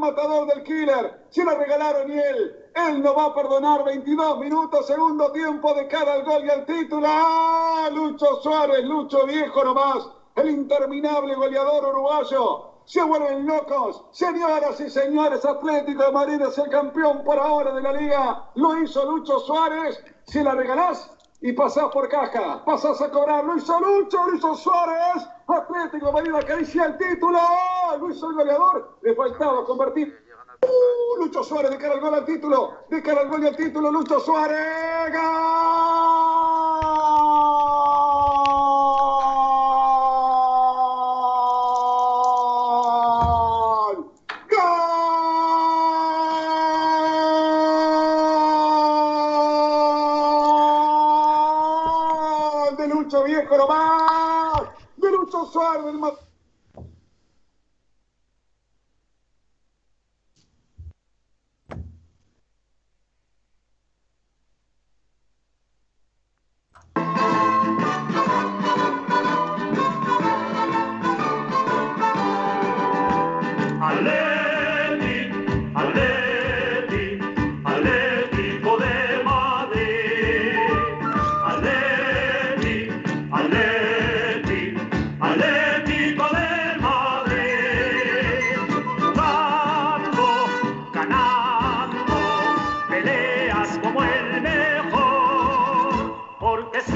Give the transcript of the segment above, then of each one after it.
Del killer. Se la regalaron y él. Él no va a perdonar. 22 minutos, segundo tiempo de cara al gol y al título. ¡Ah! Lucho Suárez, Lucho viejo nomás. El interminable goleador uruguayo. Se vuelven locos. Señoras y señores, Atlético de Madrid es el campeón por ahora de la liga. Lo hizo Lucho Suárez. Si la regalás, y pasás por caja, pasás a cobrar, lo hizo Lucho, hizo Suárez, Atlético Madrid acaricia el título, lo hizo el goleador, le faltaba convertir. Uh, Lucho Suárez de cara al gol al título, de cara al gol y al título, Lucho Suárez,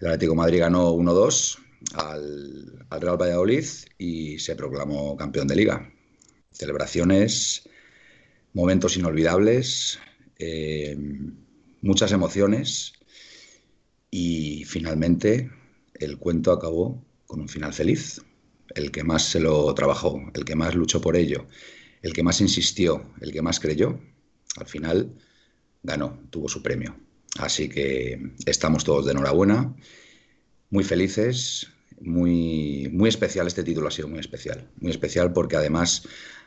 El Atlético Madrid ganó 1-2 al, Real Valladolid y se proclamó campeón de liga. Celebraciones, momentos inolvidables, eh, muchas emociones y finalmente el cuento acabó con un final feliz. El que más se lo trabajó, el que más luchó por ello, el que más insistió, el que más creyó, al final ganó, tuvo su premio. Así que estamos todos de enhorabuena, muy felices, muy, muy especial este título ha sido muy especial, muy especial porque además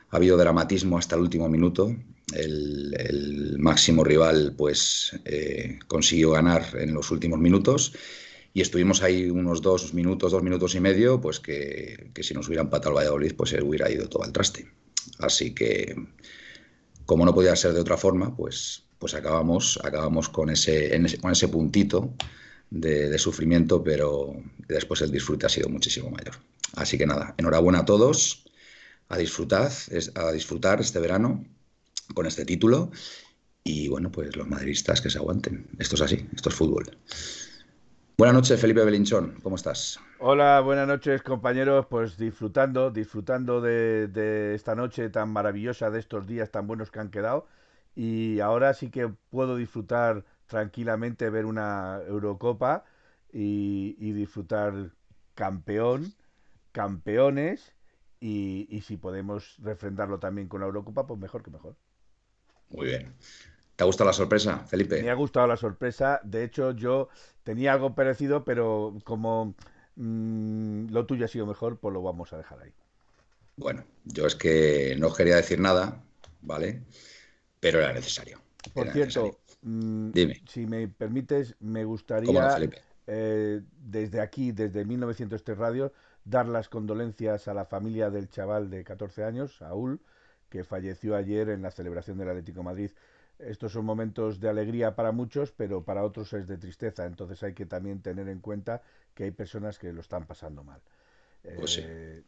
ha habido dramatismo hasta el último minuto. El, máximo rival pues eh, consiguió ganar en los últimos minutos y estuvimos ahí unos dos minutos, dos minutos y medio, pues que, si nos hubieran empatado el Valladolid, pues se hubiera ido todo al traste. Así que, como no podía ser de otra forma, pues, pues acabamos, acabamos con, ese, con ese puntito de, sufrimiento, pero después el disfrute ha sido muchísimo mayor. Así que nada, enhorabuena a todos, a disfrutar, a disfrutar este verano con este título y bueno, pues los madridistas que se aguanten. Esto es así, esto es fútbol. Buenas noches, Felipe Belinchón, ¿cómo estás? Hola, buenas noches, compañeros. Pues disfrutando, disfrutando de, esta noche tan maravillosa, de estos días tan buenos que han quedado. Y ahora sí que puedo disfrutar tranquilamente, ver una Eurocopa y, disfrutar campeón, campeones. Y, y si podemos refrendarlo también con la Eurocopa, pues mejor que mejor. Muy bien. ¿Te ha gustado la sorpresa, Felipe? Me ha gustado la sorpresa. De hecho, yo tenía algo parecido, pero como mm, lo tuyo ha sido mejor, pues lo vamos a dejar ahí. Bueno, yo es que no quería decir nada, ¿vale? Pero era necesario. Por era cierto, necesario. mm, Dime. si me permites, me ¿Cómo no, gustaría Felipe? eh, desde aquí, desde 1903 Radio, dar las condolencias a la familia del chaval de 14 años, Saúl, que falleció ayer en la celebración del Atlético de Madrid. Estos son momentos de alegría para muchos, pero para otros es de tristeza. Entonces hay que también tener en cuenta que hay personas que lo están pasando mal. Pues sí. Eh,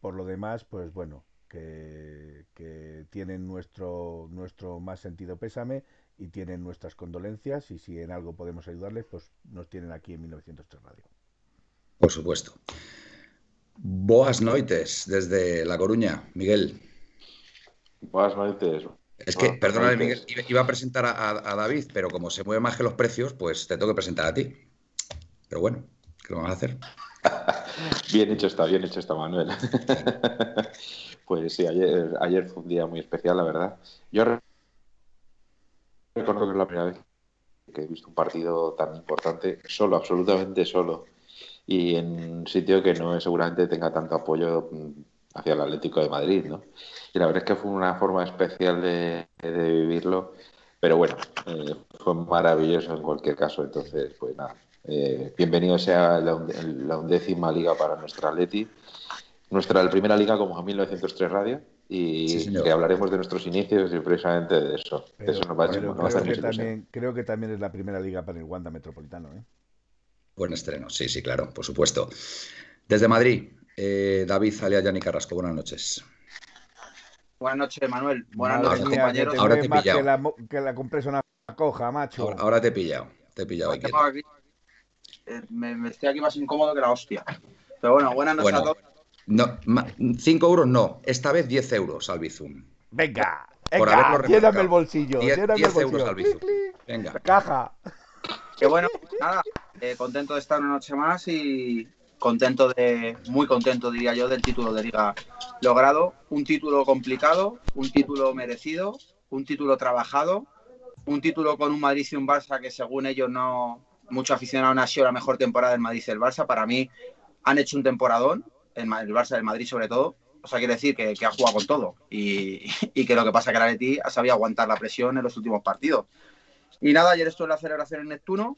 por lo demás, pues bueno, que, que tienen nuestro, nuestro más sentido pésame y tienen nuestras condolencias y si en algo podemos ayudarles, pues nos tienen aquí en 1903 Radio. Por supuesto. Boas noites desde La Coruña, Miguel. Buenas noches. Es que, Buenas perdóname, Miguel, iba- a presentar a, a- a David, pero como se mueven más que los precios, pues te tengo que presentar a ti. Pero bueno, ¿qué lo vamos a hacer? Bien hecho está, bien hecho está, Manuel. Pues sí, ayer, ayer fue un día muy especial, la verdad. Yo re- recuerdo que es la primera vez que he visto un partido tan importante solo, absolutamente solo, y en un sitio que no seguramente tenga tanto apoyo mm, hacia el Atlético de Madrid, ¿no? Y la verdad es que fue una forma especial de, de vivirlo, pero bueno, eh, fue maravilloso en cualquier caso, entonces, pues nada. Eh, bienvenido sea la, undécima liga para nuestra Atleti, nuestra primera liga como a 1903 Radio y Sí, señor. que hablaremos de nuestros inicios y precisamente de eso. Pero, eso nos va a, pero nos va creo, que también, creo que también es la primera liga para el Wanda Metropolitano. ¿eh? Buen estreno, sí, sí, claro, por supuesto. Desde Madrid, eh, David alias Yanni Carrasco, buenas noches. Buenas noches, Manuel. Buenas Madre noches, compañeros. que te Ahora te he pillado. que la, que la compresa una coja, macho. Ahora, ahora te he pillado, te he pillado aquí. Eh, me, me estoy aquí más incómodo que la hostia. Pero bueno, buenas noches a Bueno, todos. no, 5 euros no, esta vez 10 euros al Bizum. Venga, Por venga, haberlo lléname el bolsillo, 10, lléname el 10 bolsillo. euros al Bizum. Venga. Caja. Que bueno, nada, eh, contento de estar una noche más y contento de, muy contento diría yo, del título de liga logrado. Un título complicado, un título merecido, un título trabajado, un título con un Madrid y un Barça que según ellos no, muchos aficionados no ha sido la mejor temporada del Madrid y el Barça. Para mí han hecho un temporadón, el, Barça del Madrid sobre todo. O sea, quiere decir que, que ha jugado con todo y, y que lo que pasa es que el Atleti ha sabido aguantar la presión en los últimos partidos. Y nada, ayer estuve en la celebración en Neptuno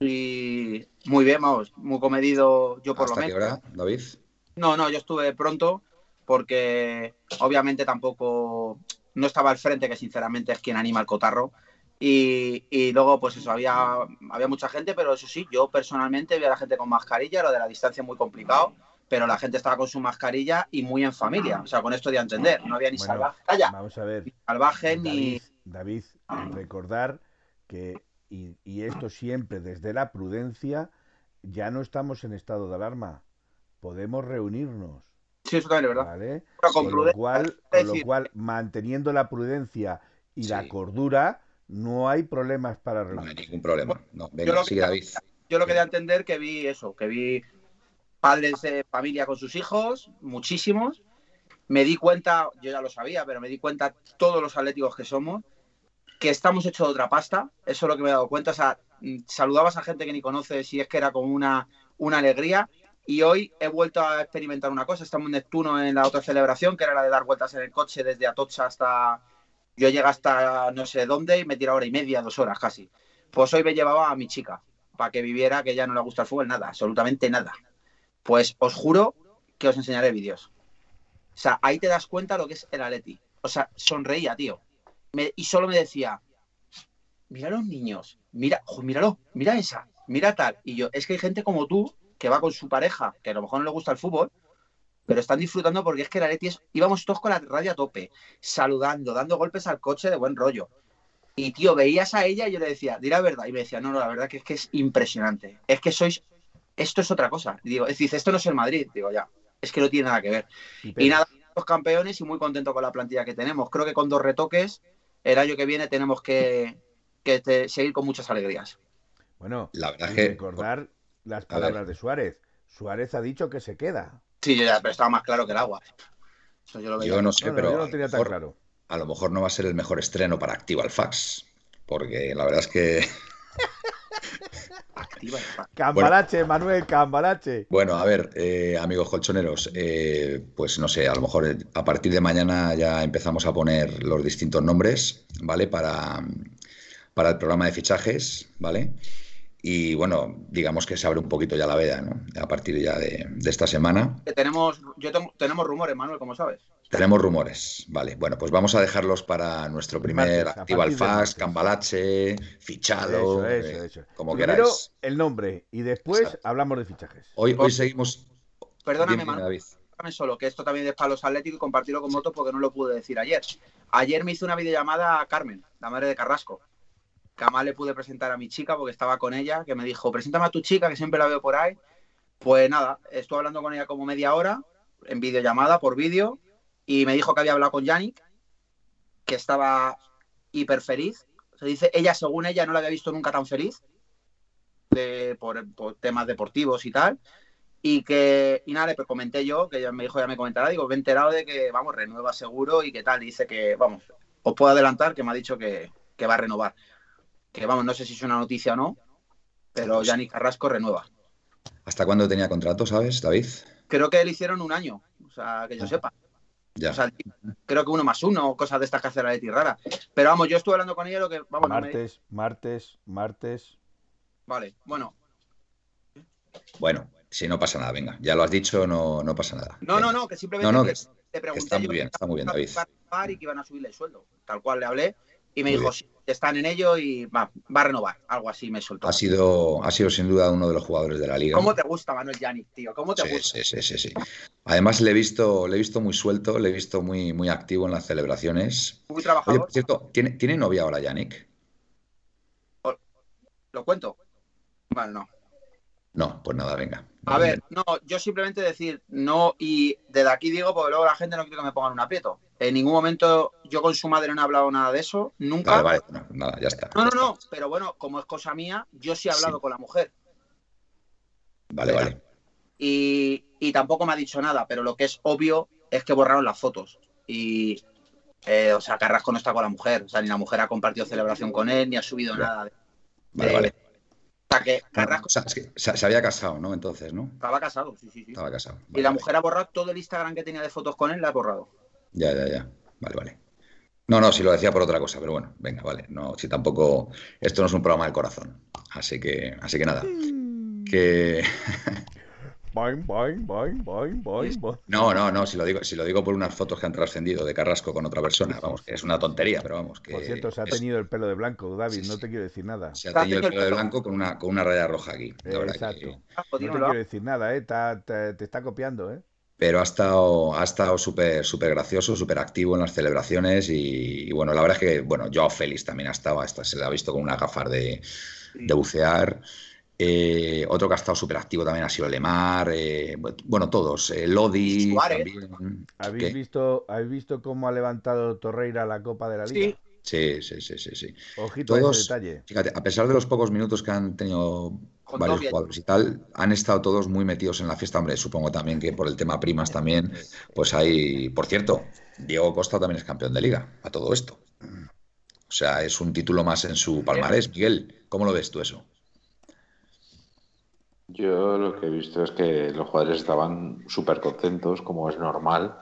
y muy bien, vamos, muy comedido yo por lo ¿Hasta qué menos. hora, David? No, no, yo estuve pronto porque obviamente tampoco no estaba al frente, que sinceramente es quien anima el cotarro. Y, y luego, pues eso, había, había mucha gente, pero eso sí, yo personalmente vi a la gente con mascarilla, lo de la distancia es muy complicado, pero la gente estaba con su mascarilla y muy en familia. O sea, con esto de entender, no había ni Bueno, salvaje, Vamos a ver. ni salvaje ni. David, David, recordar que, y, y esto siempre desde la prudencia, ya no estamos en estado de alarma. Podemos reunirnos, Sí, eso también es verdad. ¿vale? Pero con Con lo cual, con lo cual, manteniendo la prudencia y la cordura, no hay problemas para No hay ningún problema. No, Yo lo que- David. yo lo que di a entender que vi eso, que vi padres de familia con sus hijos, muchísimos. Me di cuenta, yo ya lo sabía, pero me di cuenta todos los atléticos que somos, que estamos hechos de otra pasta. Eso es lo que me he dado cuenta. O sea, mm, saludabas a gente que ni conoces y es que era como una, una alegría. Y hoy he vuelto a experimentar una cosa. Estamos en Neptuno en la otra celebración, que era la de dar vueltas en el coche desde Atocha hasta. Yo llegué hasta no sé dónde y me tiré hora y media, dos horas casi. Pues hoy me llevaba a mi chica para que viviera que ya no le gusta el fútbol, nada, absolutamente nada. Pues os juro que os enseñaré vídeos. O sea, ahí te das cuenta lo que es el Atleti. O sea, sonreía, tío. Y solo me decía, mira los niños, mira, jo, míralo, mira esa, mira tal. Y yo, es que hay gente como tú que va con su pareja, que a lo mejor no le gusta el fútbol, pero están disfrutando porque es que el Atleti es, íbamos todos con la radio a tope, saludando, dando golpes al coche de buen rollo. Y tío, veías a ella y yo le decía, di la verdad. Y me decía, no, no, la verdad que es que es impresionante. Es que sois, esto es otra cosa. Y digo, es decir, esto no es el Madrid. Digo, ya, es que no tiene nada que ver. Y nada, los campeones y muy contento con la plantilla que tenemos. Creo que con dos retoques, el año que viene tenemos que, que te- seguir con muchas alegrías. Bueno, La verdad y que- recordar las palabras de Suárez. Suárez ha dicho que se queda. Sí, yo ya, pero estaba más claro que el agua. Eso yo lo veía. Yo no sé, No, no, pero yo a no lo tenía tan mejor- claro. a lo mejor no va a ser el mejor estreno para Activa el Fax, porque la verdad es que Activa el fax. Cambalache, Manuel, cambalache. Bueno, a ver, eh, amigos colchoneros, eh, pues no sé, a lo mejor eh, a partir de mañana ya empezamos a poner los distintos nombres, ¿vale? Para, para el programa de fichajes, ¿vale? Y bueno, digamos que se abre un poquito ya la veda, ¿no? A partir ya de, de esta semana. Tenemos, yo tengo- tenemos rumores, Manuel, como sabes. Tenemos rumores, vale. Bueno, pues vamos a dejarlos para nuestro primer Martes, a Activa al partir del Fax. Cambalache, fichado, Eso, eso, eh, eso. como Primero queráis. el nombre y después Exacto. hablamos de fichajes. Hoy, hoy seguimos. Perdóname, Dime, Manuel. Solo, que esto también es para los atléticos y compartirlo con vosotros porque no lo pude decir ayer. Ayer me hizo una videollamada a Carmen, la madre de Carrasco. Que además le pude presentar a mi chica porque estaba con ella, que me dijo, preséntame a tu chica, que siempre la veo por ahí. Pues nada, estuve hablando con ella como media hora, en videollamada, por vídeo, y me dijo que había hablado con Yannick, que estaba hiper feliz. Se dice, ella, según ella, no la había visto nunca tan feliz, por, temas deportivos y tal. Y que, y nada, le comenté yo, que ella me dijo, ya me comentará, digo, me he enterado de que, vamos, renueva seguro y que tal. Dice que, vamos, os puedo adelantar que me ha dicho que va a renovar. Que, vamos, no sé si es una noticia o no, pero Yannick Carrasco renueva. ¿Hasta cuándo tenía contrato, sabes, David? Creo que le hicieron un año, o sea, que yo sepa. Ya. O sea, creo que uno más uno, cosas de estas que hace la Leti rara. Pero vamos, yo estuve hablando con ella, lo que, vamos, no me- Martes, martes, martes. Vale, bueno, Bueno, si no pasa nada, venga. Ya lo has dicho, no, no pasa nada. no, no, Venga. no, que simplemente No, no, que- le pregunté está muy bien, está muy bien, David. y que iban a subirle el sueldo. Tal cual le hablé y me Muy dijo, sí, están en ello y va, va a renovar. Algo así me soltó. Ha sido, ha sido sin duda uno de los jugadores de la liga. ¿Cómo te gusta Manuel Yannick, tío? ¿Cómo te Sí, gusta? sí, sí, sí. Además, le he visto, le he visto muy suelto, le he visto muy, muy activo en las celebraciones. Muy Oye, trabajador. por cierto, ¿tiene, ¿tiene novia ahora, Yannick? ¿Lo cuento? Vale, no. No, pues nada, venga. A ver, no, yo simplemente decir no y desde aquí digo porque luego la gente no quiere que me pongan un aprieto. En ningún momento yo con su madre no he hablado nada de eso, nunca. Vale, vale, no, nada, ya está. No, no, no, pero bueno, como es cosa mía, yo sí he hablado Sí. con la mujer Vale, vale. y, y tampoco me ha dicho nada, pero lo que es obvio es que borraron las fotos y, eh, o sea, Carrasco no está con la mujer, o sea, ni la mujer ha compartido celebración con él, ni ha subido nada. de- Vale, vale. O sea, que Carrasco O sea, es que se, había casado, ¿no? Entonces, ¿no? estaba casado, sí, sí, sí. Estaba casado. Y la mujer ha borrado todo el Instagram que tenía de fotos con él, la ha borrado. Ya, ya, ya. Vale, vale. No, no, si lo decía por otra cosa, pero bueno, venga, vale. No, si tampoco. Esto no es un programa del corazón. Así que, así que nada. Que. Boing, boing, boing, boing, boing, boing. No, no, no, si lo digo, si lo digo por unas fotos que han trascendido de Carrasco con otra persona, vamos, que es una tontería, pero vamos, que Por cierto, se ha es- teñido el pelo de blanco, David, Sí, no te quiero decir nada. se ha teñido el pelo de blanco con una, con una raya roja aquí. verdad que- Ah, Exacto. No te quiero decir nada, ¿eh? Ta- ta- te está copiando, ¿eh? Pero ha estado, ha estado súper, súper gracioso, súper activo en las celebraciones y, y bueno, la verdad es que, bueno, Joao Félix también ha estado, hasta se le ha visto con una gafas de, de bucear. Eh, otro que ha estado súper activo también ha sido Lemar, eh, bueno, todos, eh, Lodi Suárez. también. ¿Habéis ¿Qué? visto, ¿Habéis visto cómo ha levantado Torreira la Copa de la Liga? Sí, Sí, sí, sí, sí, sí. Ojito a ese Todos, detalle. fíjate, a pesar de los pocos minutos que han tenido Con varios jugadores y tal, han estado todos muy metidos en la fiesta. Hombre, supongo también que por el tema primas también, pues hay, por cierto, Diego Costa también es campeón de liga a todo esto. O sea, es un título más en su palmarés. Miguel, ¿cómo lo ves tú eso? Yo lo que he visto es que los jugadores estaban súper contentos, como es normal.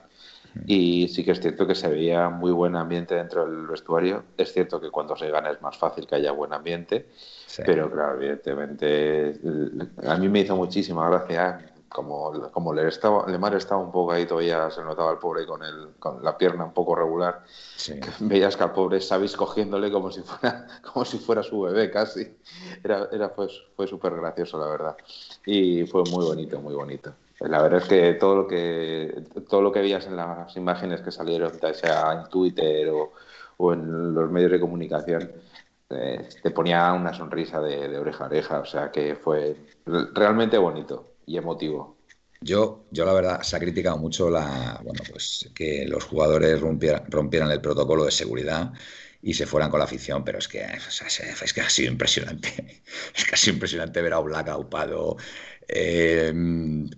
Y sí que es cierto que se veía muy buen ambiente dentro del vestuario. Es cierto que cuando se gana es más fácil que haya buen ambiente. Sí. Pero claro, evidentemente, el- a mí me hizo muchísima gracia. Como, como le estaba, Lemar estaba un poco ahí todavía, se notaba el pobre con, el, con la pierna un poco regular. Sí. Veías que al pobre sabéis cogiéndole como si fuera, como si fuera su bebé casi. Era, era pues, fue súper gracioso, la verdad. Y fue muy bonito, muy bonito. La verdad es que todo lo que todo lo que veías en las imágenes que salieron, sea en Twitter o, o en los medios de comunicación, eh, te ponía una sonrisa de, oreja a oreja. O sea que fue realmente bonito y emotivo. Yo, yo la verdad, se ha criticado mucho la, bueno, pues que los jugadores rompieran, el protocolo de seguridad y se fueran con la afición, pero es que, se- es que ha sido impresionante. Es que ha sido impresionante ver a Oblak aupado, eh,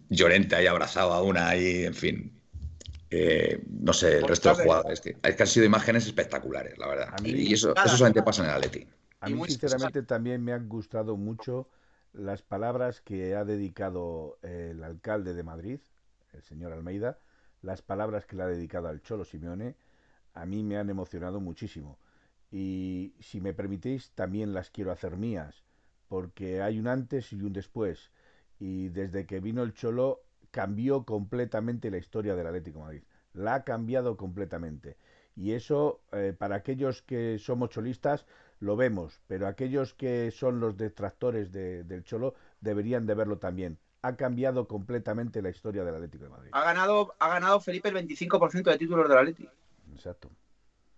Llorente ahí abrazado a una ahí, en fin. Eh, no sé, el resto de jugadores. Es que han sido imágenes espectaculares, la verdad. y eso, eso solamente pasa en el Atleti. A mí, sinceramente, también me han gustado mucho las palabras que ha dedicado el alcalde de Madrid, el señor Almeida, las palabras que le ha dedicado al Cholo Simeone, a mí me han emocionado muchísimo. Y si me permitéis, también las quiero hacer mías, porque hay un antes y un después. Y desde que vino el Cholo, cambió completamente la historia del Atlético de Madrid. La ha cambiado completamente. Y eso, eh, para aquellos que somos cholistas, lo vemos, pero aquellos que son los detractores del Cholo deberían de verlo también. Ha cambiado completamente la historia del Atlético de Madrid. Ha ganado, ha ganado Felipe el 25% de títulos del Atlético. Exacto.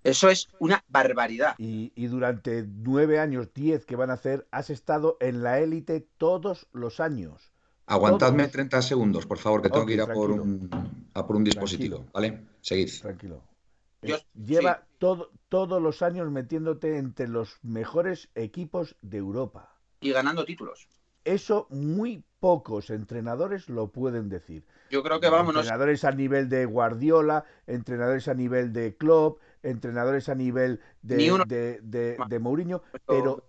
Eso es una barbaridad. Y, y, durante nueve años, diez que van a hacer, has estado en la élite todos los años. Aguantadme 30 segundos, por favor, que tengo que ir a por, un, a por un dispositivo. ¿Vale? Seguid. Tranquilo. Eh, lleva todo, todos los años metiéndote entre los mejores equipos de Europa. Y ganando títulos. Eso muy pocos entrenadores lo pueden decir. Yo creo que vamos. Entrenadores a nivel de Guardiola, entrenadores a nivel de Klopp, entrenadores a nivel de, de, de, Mourinho, pero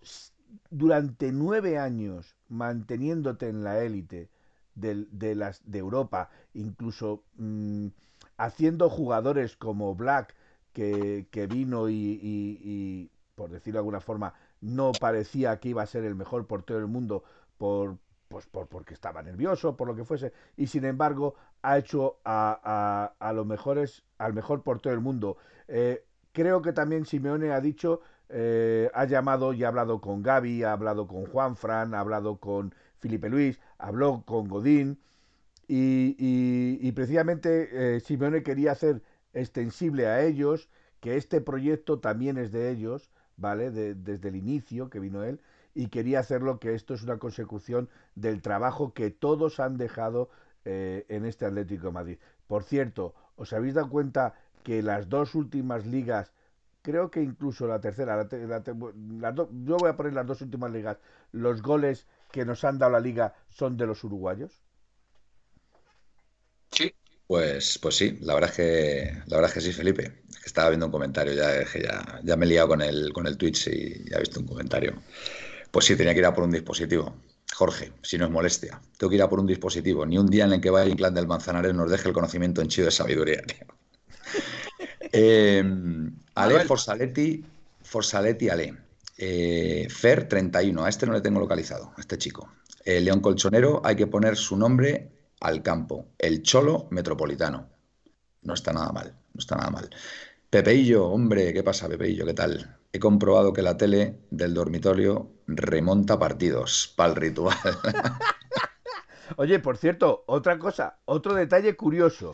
durante nueve años manteniéndote en la élite de, las, de Europa, incluso mm, haciendo jugadores como Black, que, vino y, por decirlo de alguna forma, no parecía que iba a ser el mejor portero del mundo por, pues por, porque estaba nervioso, por lo que fuese, y sin embargo ha hecho a, a, los mejores, al mejor portero del mundo. Eh, creo que también Simeone ha dicho, eh, ha llamado y ha hablado con Gaby, ha hablado con Juan Fran, ha hablado con Felipe Luis, habló con Godín, y, precisamente eh, Simeone quería hacer extensible a ellos, que este proyecto también es de ellos, ¿vale? desde el inicio que vino él, y quería hacerlo que esto es una consecución del trabajo que todos han dejado eh, en este Atlético de Madrid. Por cierto, ¿os habéis dado cuenta que las dos últimas ligas, creo que incluso la tercera, yo voy a poner las dos últimas ligas, los goles que nos han dado la liga son de los uruguayos? Sí. Pues, pues sí, la verdad es que la verdad es que sí, Felipe. Estaba viendo un comentario, ya, ya, ya me he liado con el, con el Twitch y ya he visto un comentario. Pues sí, tenía que ir a por un dispositivo. Jorge, si no es molestia, tengo que ir a por un dispositivo. Ni un día en el que vaya el clan del Manzanares nos deje el conocimiento en chido de sabiduría, tío. Eh, Ale Forsaletti, Forsaletti Ale. Eh, Fer 31, a este no le tengo localizado, a este chico. El León Colchonero, hay que poner su nombre al campo. El Cholo Metropolitano. No está nada mal, no está nada mal. Pepeillo, hombre, ¿qué pasa, Pepeillo? ¿Qué tal? He comprobado que la tele del dormitorio remonta partidos para el ritual. Oye, por cierto, otra cosa, otro detalle curioso.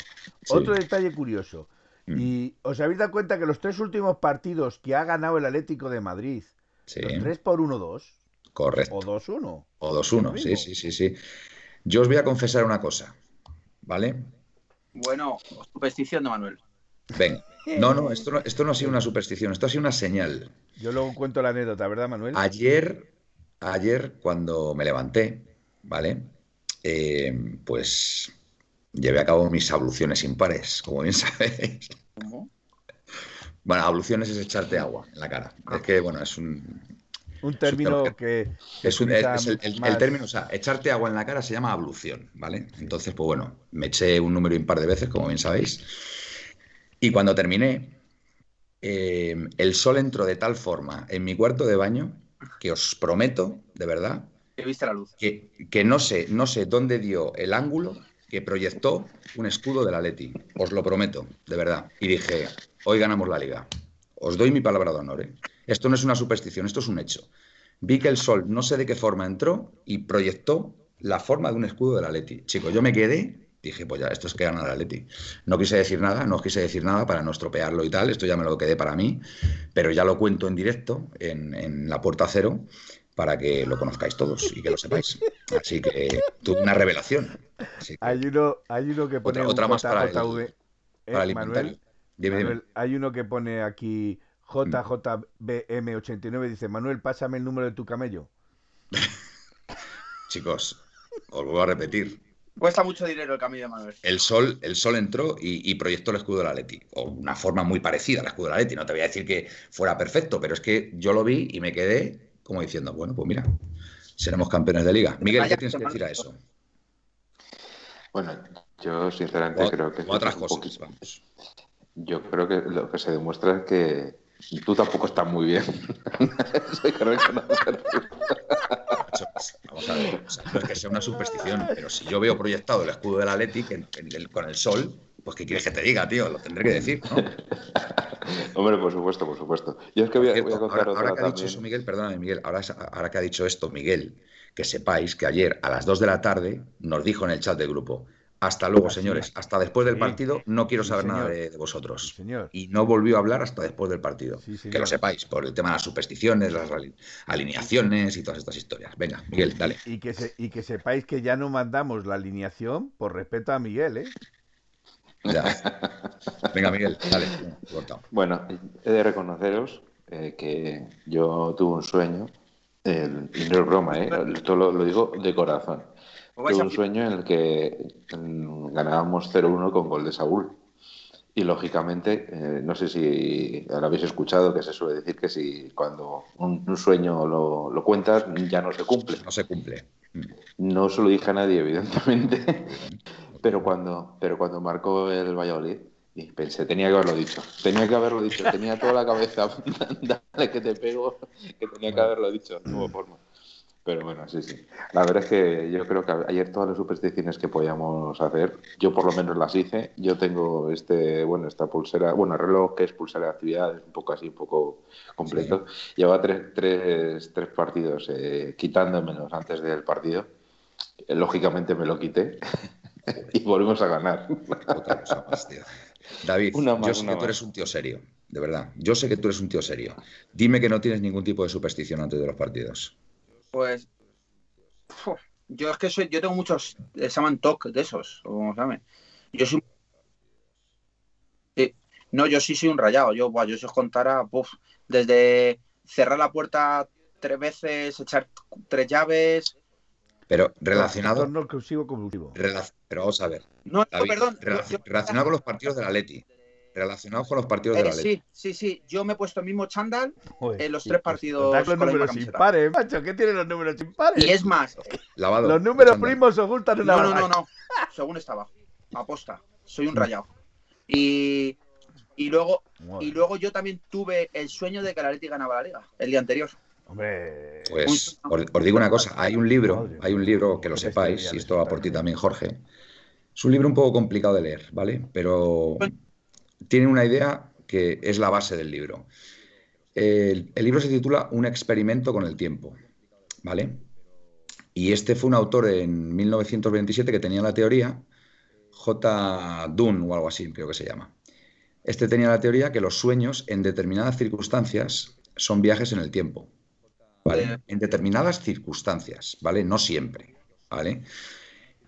Otro detalle curioso. Mm. Y os habéis dado cuenta que los tres últimos partidos que ha ganado el Atlético de Madrid, los tres por 1-2. Correcto. O 2-1. O 2-1, sí, sí, sí, sí. Yo os voy a confesar una cosa, ¿vale? Bueno, superstición de Manuel. Ven. No, no esto, no, esto no ha sido una superstición, esto ha sido una señal. Yo luego cuento la anécdota, ¿verdad, Manuel? Ayer, ayer cuando me levanté, ¿vale? Eh, pues llevé a cabo mis abluciones impares, como bien sabéis. Bueno, abluciones es echarte agua en la cara. Es que, bueno, es un, un término que, es, el, término, o sea, echarte agua en la cara se llama ablución, ¿vale? Entonces, pues bueno, me eché un número impar de veces, como bien sabéis, y cuando terminé, eh, el sol entró de tal forma en mi cuarto de baño que os prometo, de verdad, que viste la luz, que, que no sé, no sé dónde dio el ángulo que proyectó un escudo de la Leti, os lo prometo, de verdad. Y dije, hoy ganamos la liga. Os doy mi palabra de honor. ¿eh? Esto no es una superstición, esto es un hecho. Vi que el sol, no sé de qué forma entró y proyectó la forma de un escudo de la Leti. Chico, yo me quedé, dije, pues ya, esto es que gana la Leti. No quise decir nada, no quise decir nada para no estropearlo y tal, esto ya me lo quedé para mí, pero ya lo cuento en directo en la puerta cero para que lo conozcáis todos y que lo sepáis. Así que tuve una revelación. hay, uno, hay uno que pone otra, más para el, eh, hay uno que pone aquí JJBM89, dice, Manuel, pásame el número de tu camello. Chicos, os vuelvo a repetir, Cuesta mucho dinero el camino de Manuel. El sol, el sol entró y, y proyectó el escudo del Atleti. O una forma muy parecida al escudo del Atleti. No te voy a decir que fuera perfecto, pero es que yo lo vi y me quedé como diciendo, bueno, pues mira, seremos campeones de liga. Miguel, ¿qué tienes que decir a eso? Bueno, yo sinceramente O- creo que... o otras cosas, poquito- vamos. Yo creo que lo que se demuestra es que tú tampoco estás muy bien. Reconocerlo. Macho, Vamos a ver, o sea, no es que sea una superstición, pero si yo veo proyectado el escudo del Athletic en- en el- con el sol, pues ¿qué quieres que te diga, tío? Lo tendré que decir, ¿no? Hombre, por supuesto, por supuesto. Yo es que voy a, voy a Cierto, contar ahora, ahora otra que ha dicho eso, Miguel, perdóname, Miguel, ahora, ahora que ha dicho esto, Miguel, que sepáis que ayer a las 2 de la tarde nos dijo en el chat del grupo, hasta luego, señores, hasta después del partido no quiero Sí, saber nada de, de vosotros. Sí, señor. Y no volvió a hablar hasta después del partido. Sí, que lo sepáis, por el tema de las supersticiones, las ali- alineaciones y todas estas historias. Venga, Miguel, dale. Y que, se- y que sepáis que ya no mandamos la alineación por respeto a Miguel, ¿eh? Ya. Venga, Miguel, dale. cortado. Bueno, he de reconoceros eh, que yo tuve un sueño, y no es broma, ¿eh? esto lo, lo digo de corazón. Tuve a un sueño en el que mm, ganábamos 0-1 con gol de Saúl. Y lógicamente, eh, no sé si lo habéis escuchado, que se suele decir que si cuando un, un sueño lo, lo cuentas ya no se cumple. No se cumple. Mm. No se lo dije a nadie, evidentemente, pero cuando, pero cuando marcó el Valladolid, y pensé, tenía que haberlo dicho, tenía que haberlo dicho, tenía toda la cabeza, dale que te pego, que tenía que haberlo dicho, no hubo forma. Pero bueno, sí, sí. La verdad es que yo creo que ayer todas las supersticiones que podíamos hacer, yo por lo menos las hice. Yo tengo este, bueno, esta pulsera, bueno, el reloj que es pulsera de actividades, un poco así, un poco completo. Llevaba tres, tres, tres partidos eh, quitándomelos antes del partido. Lógicamente me lo quité y volvimos a ganar. Otra cosa más, tío. David, Una más, yo sé una que tú eres un tío serio, de verdad. Yo sé que tú eres un tío serio. Dime que no tienes ningún tipo de superstición antes de los partidos. Pues. yo es que soy, yo tengo muchos. eh, Se llaman TOC de esos, o como se. Yo soy. Sí. No, yo sí soy un rayado. Yo, buah, yo si os contara, desde cerrar la puerta tres veces, echar tres llaves. Pero relacionado, No exclusivo compulsivo. rela- pero vamos a ver, No, no, David, perdón. relacionado con los partidos del Atleti. Relacionado con los partidos del eh, Atleti. sí, sí, sí. Yo me he puesto el mismo chándal en los tres pues, partidos los con la números impares, macho. ¿Qué tienen los números impares? y es más. Lavado. Los números echando. primos ocultan una No, no, no, no. Según estaba. Aposta. Soy un rayado. Y, y luego Madre. y luego yo también tuve el sueño de que el Atleti ganaba la liga el día anterior. Hombre. Pues os, os digo una cosa, hay un libro, hay un libro que lo Qué sepáis, y esto va por ti también, Jorge. Es un libro un poco complicado de leer, ¿vale? Pero tiene una idea que es la base del libro. El, el libro se titula Un experimento con el tiempo, ¿vale? Y este fue un autor en 1927 que tenía la teoría, J. Dunn o algo así, creo que se llama. Este tenía la teoría que los sueños en determinadas circunstancias son viajes en el tiempo. ¿Vale? En determinadas circunstancias, ¿vale? No siempre, ¿vale?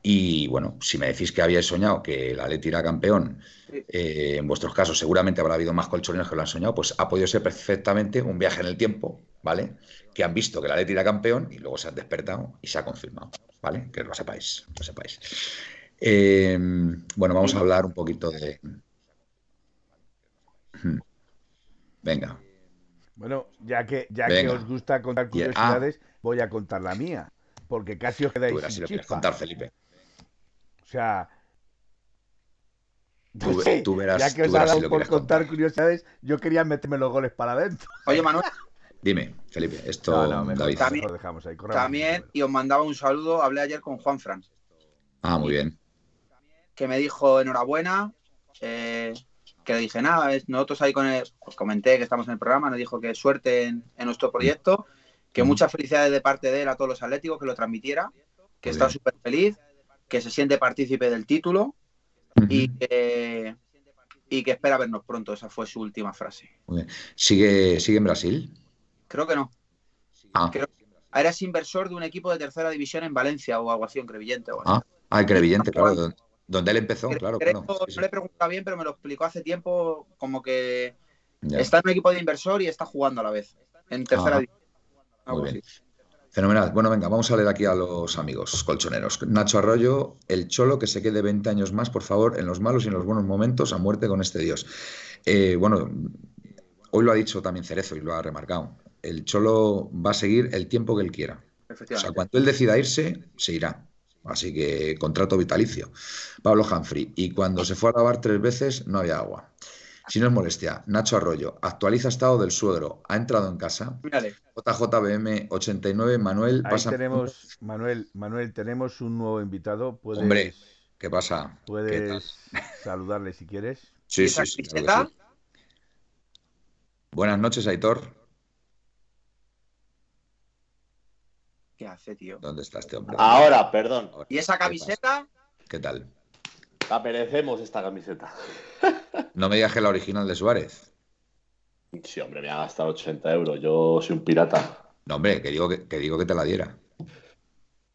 Y bueno, si me decís que habíais soñado que el Atleti era campeón, eh, en vuestros casos seguramente habrá habido más colchoneros que lo han soñado, pues ha podido ser perfectamente un viaje en el tiempo, ¿vale? Que han visto que el Atleti era campeón y luego se han despertado y se ha confirmado, ¿vale? Que lo sepáis, lo sepáis. Eh, bueno, vamos a hablar un poquito de... Hmm. Venga, Bueno, ya que, ya Venga. que os gusta contar ah. curiosidades, voy a contar la mía. Porque casi os tú quedáis si sin lo quieres chispa. contar, Felipe. O sea. Tú- sí, tú verás- ya que tú os ha verás si dado lo por contar contar. curiosidades, yo quería meterme los goles para adentro. Oye, Manuel, Dime, Felipe, esto, No, no, mejor, David. También- mejor dejamos ahí. corramos también, y os mandaba un saludo, hablé ayer con Juan Fran, Ah, muy bien. que me dijo enhorabuena, eh, que le dije nada, es- nosotros ahí con él, os comenté que estamos en el programa, nos dijo que suerte en, en nuestro proyecto, que muchas felicidades de parte de él a todos los atléticos, que lo transmitiera, que Muy está súper feliz, que se siente partícipe del título y que, y que espera vernos pronto. Esa fue su última frase. Muy bien. ¿Sigue, ¿Sigue en Brasil? Creo que no. Ah, Creo- Eres inversor de un equipo de tercera división en Valencia o algo así, en Crevillente. o algo ah, ah, el Crevillente, claro, donde él empezó, claro, claro. sí, sí. No le he preguntado bien, pero me lo explicó hace tiempo, como que Ya. está en un equipo de inversor y está jugando a la vez. En tercera Ah, división. Muy bien. así. Fenomenal. Bueno, venga, vamos a leer aquí a los amigos colchoneros. Nacho Arroyo, el cholo que se quede 20 años más, por favor, en los malos y en los buenos momentos, a muerte con este Dios. Eh, bueno, hoy lo ha dicho también Cerezo y lo ha remarcado. El cholo va a seguir el tiempo que él quiera. O sea, cuando él decida irse, se irá. Así que contrato vitalicio. Pablo Humphrey. Y cuando se fue a lavar tres veces, no había agua. Si no es molestia, Nacho Arroyo, actualiza estado del suegro, ha entrado en casa. JJBM 89, Manuel. Ahí tenemos, Manuel, Manuel, tenemos un nuevo invitado. ¿Puedes, Hombre, ¿qué pasa? Puedes saludarle si quieres. Sí, sí, sí, Buenas noches, Aitor. ¿Qué hace, tío? ¿Dónde está este hombre? Ahora, perdón. ¿Y esa camiseta? ¿Qué tal? La perecemos esta camiseta. No me digas que la original de Suárez. Sí, hombre, me ha gastado 80 euros. Yo soy un pirata. No, hombre, que digo que, digo que te la diera.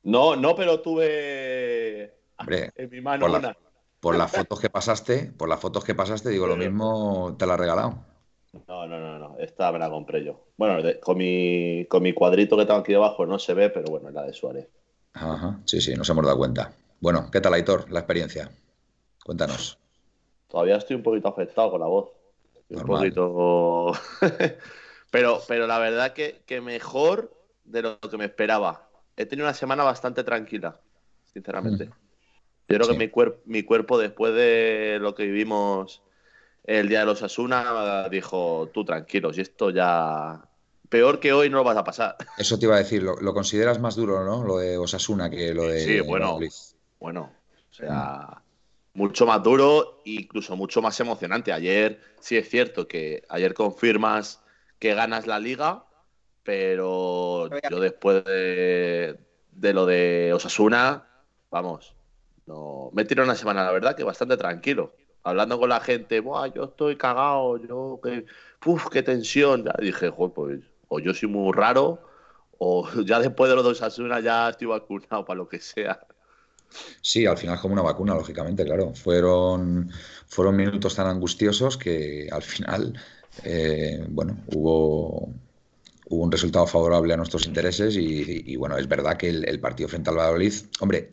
No, no, pero tuve hombre, en mi mano por una. por las fotos que pasaste, por las fotos que pasaste, digo, lo mismo te la he regalado. No, no, no, no. Esta me la compré yo. Bueno, con, mi, con mi cuadrito que tengo aquí debajo no se ve, pero bueno, es la de Suárez. Ajá, sí, sí, nos hemos dado cuenta. Bueno, ¿qué tal, Aitor, la experiencia? Cuéntanos. Todavía estoy un poquito afectado con la voz. Un poquito. pero, pero la verdad que, que mejor de lo que me esperaba. He tenido una semana bastante tranquila, sinceramente. Mm. Yo creo que mi, mi cuerpo, después de lo que vivimos el día de los Asuna, dijo, tú tranquilo, y esto ya peor que hoy no lo vas a pasar. Eso te iba a decir, lo, consideras más duro, ¿no? Lo de Osasuna que lo de. Sí, bueno. Bueno, o sea, mucho más duro e incluso mucho más emocionante. Ayer sí es cierto que ayer confirmas que ganas la liga, pero yo después de, lo de Osasuna, vamos, no, me tirado una semana, la verdad, que bastante tranquilo. Hablando con la gente, Buah, yo estoy cagado, yo, que, qué tensión. Ya dije, pues, o yo soy muy raro, o ya después de los dos Osasuna ya estoy vacunado para lo que sea. Sí, al final como una vacuna, lógicamente, claro. Fueron, fueron minutos tan angustiosos que al final, eh, bueno, hubo, hubo un resultado favorable a nuestros intereses y, bueno, es verdad que el, partido frente al Valladolid, hombre,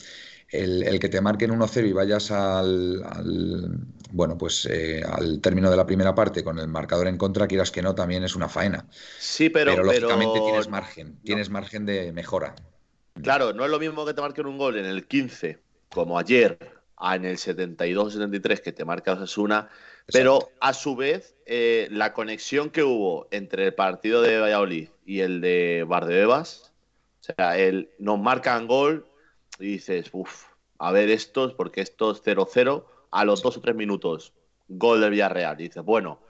el, que te marquen 1-0 y vayas al, bueno, pues eh, al término de la primera parte con el marcador en contra, quieras que no, también es una faena. Sí, pero, pero lógicamente tienes margen, tienes margen de mejora. Claro, no es lo mismo que te marquen un gol en el 15, como ayer, a en el 72-73 que te marca Osasuna, pero a su vez eh, la conexión que hubo entre el partido de Valladolid y el de Bardebebas, o sea, el, nos marcan gol y dices, uff, a ver estos, porque estos 0-0, a los dos o tres minutos, gol del Villarreal. Y dices, bueno,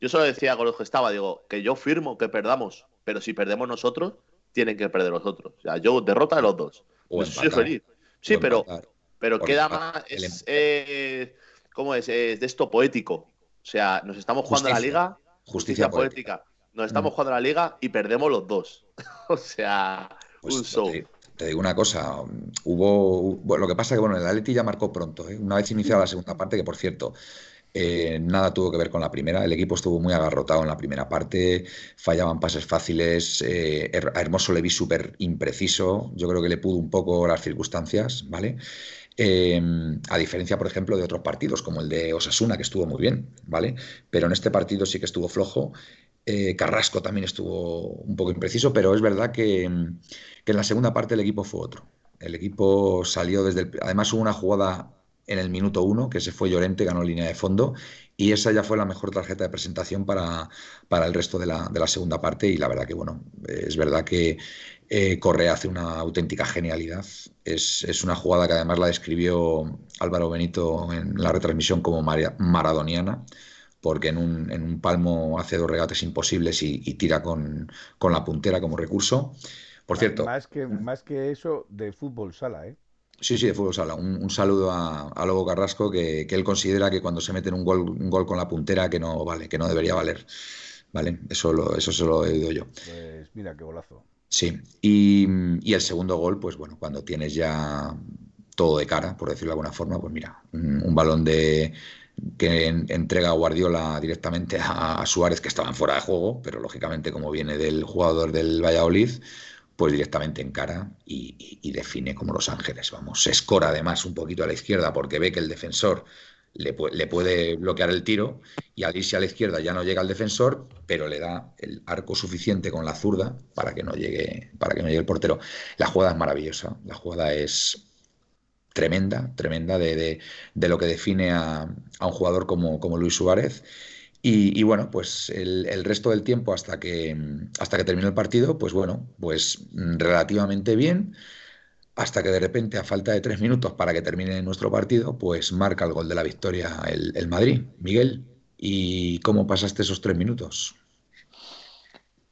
yo solo decía con los que estaba, digo, que yo firmo que perdamos, pero si perdemos nosotros, tienen que perder los otros. O sea, yo derrota a los dos. Pues soy feliz. Sí, pero, pero queda más. Es, eh, ¿Cómo es? Es de esto poético. O sea, nos estamos jugando a la liga. Justicia, poética. Nos estamos mm. jugando a la liga y perdemos los dos. o sea, pues un show. Te, digo una cosa, hubo, lo que pasa que bueno, el Atleti ya marcó pronto, ¿eh? una vez iniciada la segunda parte, que por cierto, eh, nada tuvo que ver con la primera. El equipo estuvo muy agarrotado en la primera parte, fallaban pases fáciles. Eh, a Hermoso le vi súper impreciso. Yo creo que le pudo un poco las circunstancias, ¿vale? Eh, a diferencia, por ejemplo, de otros partidos, como el de Osasuna, que estuvo muy bien, ¿vale? Pero en este partido sí que estuvo flojo. Carrasco también estuvo un poco impreciso, pero es verdad que, que, en la segunda parte el equipo fue otro. El equipo salió desde el. Además, hubo una jugada en el minuto uno, que se fue Llorente, ganó línea de fondo, y esa ya fue la mejor tarjeta de presentación para, para el resto de la, de la, segunda parte, y la verdad que, bueno, es verdad que eh, Correa hace una auténtica genialidad, es, es, una jugada que además la describió Álvaro Benito en la retransmisión como maradoniana, porque en un, en un, palmo hace dos regates imposibles y, y tira con, con, la puntera como recurso. Por cierto. Más que, más que eso, de fútbol sala, ¿eh? Sí, sí, de fútbol sala. Un, saludo a, a, Lobo Carrasco, que, él considera que cuando se mete un gol, un gol con la puntera, que no vale, que no debería valer. ¿Vale? Eso, lo, eso se lo he oído yo. Pues mira, qué golazo. Sí, y, el segundo gol, pues bueno, cuando tienes ya todo de cara, por decirlo de alguna forma, pues mira, un, balón de que entrega Guardiola directamente a, Suárez, que estaban fuera de juego, pero lógicamente como viene del jugador del Valladolid, pues directamente encara y, y, define como Los Ángeles. Vamos, se escora además un poquito a la izquierda porque ve que el defensor le, puede bloquear el tiro y al irse a la izquierda ya no llega al defensor, pero le da el arco suficiente con la zurda para que no llegue, para que no llegue el portero. La jugada es maravillosa, la jugada es tremenda, tremenda de, lo que define a, un jugador como, como Luis Suárez. Y, bueno, pues el, resto del tiempo hasta que, hasta que terminó el partido, pues bueno, pues relativamente bien hasta que de repente, a falta de tres minutos para que termine nuestro partido, pues marca el gol de la victoria el, Madrid. Miguel, ¿y cómo pasaste esos tres minutos?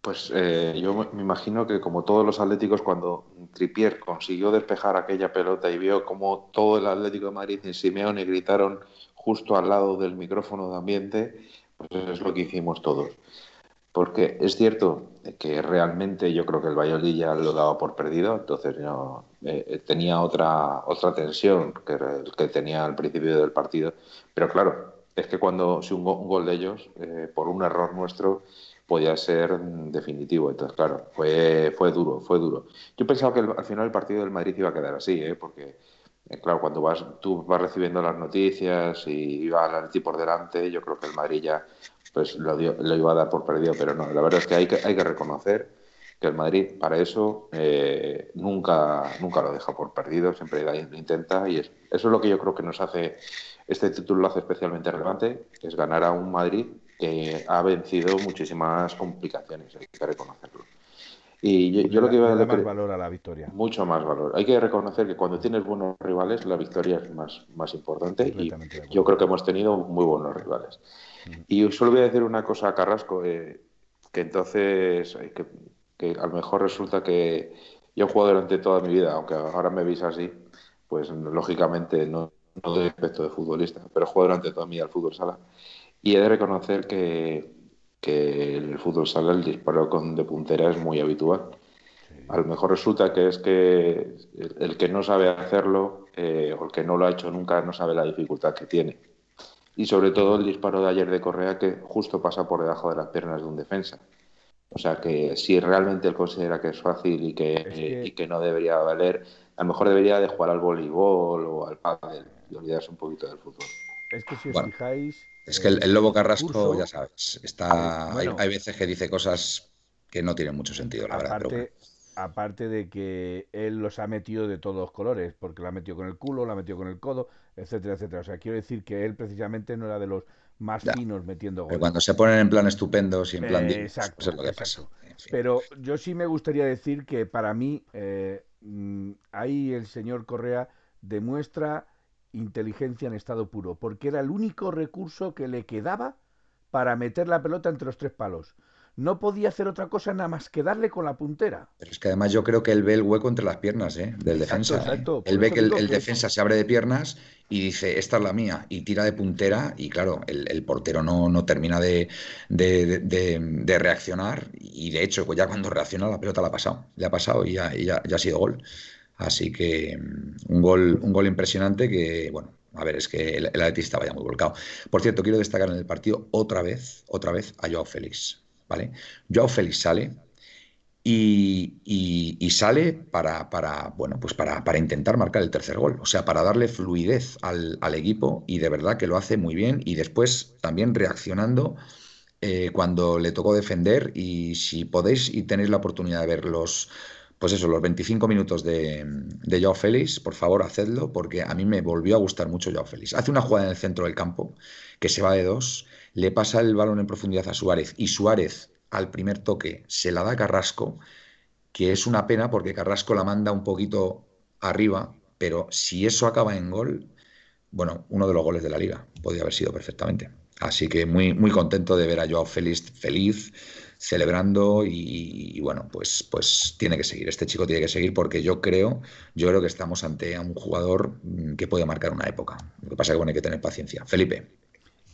Pues eh, yo me imagino que como todos los atléticos, cuando Tripier consiguió despejar aquella pelota y vio como todo el Atlético de Madrid y Simeone gritaron justo al lado del micrófono de ambiente, pues es lo que hicimos todos. Porque es cierto que realmente yo creo que el Valladolid ya lo daba por perdido, entonces no, eh, tenía otra, otra tensión que, que tenía al principio del partido. Pero claro, es que cuando si un, gol de ellos, eh, por un error nuestro, podía ser definitivo. Entonces, claro, fue, fue duro, fue duro. Yo pensaba que al final el partido del Madrid iba a quedar así, ¿eh? porque, claro, cuando vas, tú vas recibiendo las noticias y iba al Atleti por delante, yo creo que el Madrid ya pues lo, lo, iba a dar por perdido, pero no, la verdad es que hay que, hay que reconocer que el Madrid para eso eh, nunca, nunca lo deja por perdido, siempre lo intenta y eso es lo que yo creo que nos hace, este título lo hace especialmente relevante, es ganar a un Madrid que ha vencido muchísimas complicaciones, hay que reconocerlo. Y yo, lo que iba a dar más valor a la victoria. Mucho más valor. Hay que reconocer que cuando tienes buenos rivales, la victoria es más, más importante. Y yo creo que hemos tenido muy buenos rivales. Y solo voy a decir una cosa a Carrasco, eh, que entonces, eh, que, a lo mejor resulta que yo he jugado durante toda mi vida, aunque ahora me veis así, pues lógicamente no, no doy aspecto de futbolista, pero he jugado durante toda mi vida al fútbol sala. Y he de reconocer que, que el fútbol sala el disparo con de puntera es muy habitual. A lo mejor resulta que es que el, que no sabe hacerlo eh, o el que no lo ha hecho nunca no sabe la dificultad que tiene y sobre todo el disparo de ayer de Correa que justo pasa por debajo de las piernas de un defensa. O sea que si realmente él considera que es fácil y que, y que no debería valer, a lo mejor debería de jugar al voleibol o al pádel y olvidarse un poquito del fútbol. Es que si os fijáis... Es que el, Lobo Carrasco, ya sabes, está, hay, veces que dice cosas que no tienen mucho sentido, la verdad. Pero aparte de que él los ha metido de todos los colores, porque lo ha metido con el culo, lo ha metido con el codo, etcétera, etcétera. O sea, quiero decir que él precisamente no era de los más finos metiendo goles. Pero cuando se ponen en plan estupendos y en plan... exacto, pues es lo que pasa. Pero yo sí me gustaría decir que para mí eh, mm, ahí el señor Correa demuestra inteligencia en estado puro, porque era el único recurso que le quedaba para meter la pelota entre los tres palos no podía hacer otra cosa nada más que darle con la puntera. Pero es que además yo creo que él ve el hueco entre las piernas ¿eh? del defensa. ¿eh? Exacto, Él ve que el, defensa se abre de piernas y dice, esta es la mía, y tira de puntera, y claro, el, portero no, no termina de, de, reaccionar, y de hecho, pues ya cuando reacciona la pelota la ha pasado, le ha pasado y ya, ya, ha sido gol. Así que mm, un gol, un gol impresionante que, bueno, a ver, es que el, el estaba ya muy volcado. Por cierto, quiero destacar en el partido otra vez, otra vez a Joao Félix. ¿vale? Joao Félix sale y, sale para, para bueno, pues para, intentar marcar el tercer gol, o sea, para darle fluidez al, equipo y de verdad que lo hace muy bien y después también reaccionando eh, cuando le tocó defender y si podéis y tenéis la oportunidad de ver los, pues eso, los 25 minutos de, de Joao Félix, por favor, hacedlo, porque a mí me volvió a gustar mucho Joao Félix. Hace una jugada en el centro del campo que se va de dos le pasa el balón en profundidad a Suárez y Suárez al primer toque se la da a Carrasco, que es una pena porque Carrasco la manda un poquito arriba, pero si eso acaba en gol, bueno, uno de los goles de la liga, podría haber sido perfectamente. Así que muy, muy contento de ver a Joao feliz, feliz celebrando y, bueno, pues, pues tiene que seguir. Este chico tiene que seguir porque yo creo, yo creo que estamos ante un jugador mm, que puede marcar una época. Lo que pasa es que bueno, hay que tener paciencia. Felipe.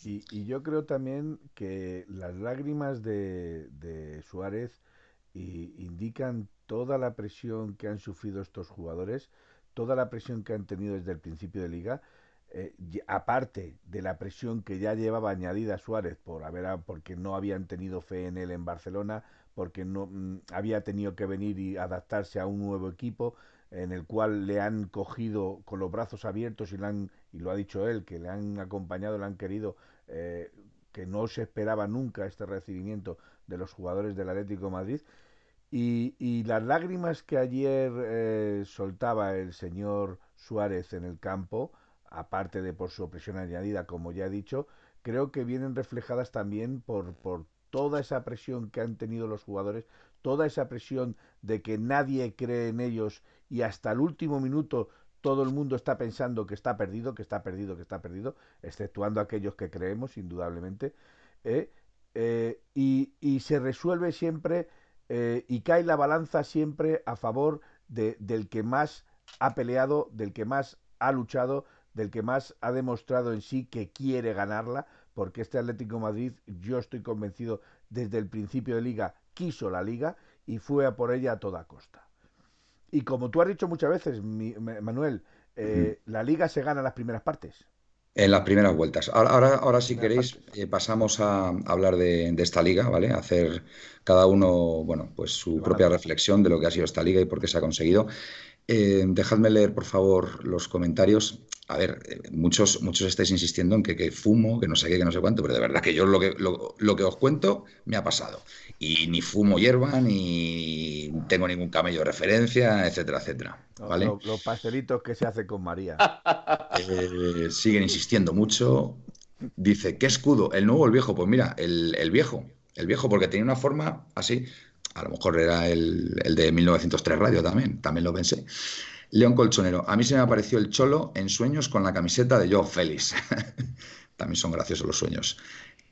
Y, yo creo también que las lágrimas de, Suárez indican toda la presión que han sufrido estos jugadores, toda la presión que han tenido desde el principio de liga, eh, aparte de la presión que ya llevaba añadida Suárez por haber porque no habían tenido fe en él en Barcelona, porque no mm, había tenido que venir y adaptarse a un nuevo equipo en el cual le han cogido con los brazos abiertos y, le han, y lo ha dicho él, que le han acompañado, le han querido, eh, que no se esperaba nunca este recibimiento de los jugadores del Atlético Madrid. Y, y, las lágrimas que ayer eh, soltaba el señor Suárez en el campo, aparte de por su opresión añadida, como ya he dicho, creo que vienen reflejadas también por, por toda esa presión que han tenido los jugadores, toda esa presión de que nadie cree en ellos y hasta el último minuto todo el mundo está pensando que está perdido, que está perdido, que está perdido, exceptuando aquellos que creemos, indudablemente, ¿eh? Eh, y, y, se resuelve siempre eh, y cae la balanza siempre a favor de, del que más ha peleado, del que más ha luchado, del que más ha demostrado en sí que quiere ganarla, porque este Atlético Madrid, yo estoy convencido, desde el principio de liga quiso la liga y fue a por ella a toda costa. Y como tú has dicho muchas veces, Manuel, eh, la liga se gana en las primeras partes. En las primeras vueltas. Ahora, ahora, si queréis, eh, pasamos a hablar de, esta liga, ¿vale? hacer cada uno, bueno, pues su propia reflexión de lo que ha sido esta liga y por qué se ha conseguido. Eh, dejadme leer, por favor, los comentarios a ver, eh, muchos, muchos estáis insistiendo en que, fumo, que no sé qué, que no sé cuánto, pero de verdad que yo lo que, lo, que os cuento me ha pasado. Y ni fumo hierba, ni tengo ningún camello de referencia, etcétera, etcétera. ¿vale? Los, pastelitos que se hace con María. Eh, siguen insistiendo mucho. Dice, ¿qué escudo? ¿El nuevo o el viejo? Pues mira, el, viejo. El viejo, porque tenía una forma así. A lo mejor era el, el de 1903 Radio también, también lo pensé. León Colchonero. A mí se me apareció el cholo en sueños con la camiseta de Joe Félix. También son graciosos los sueños.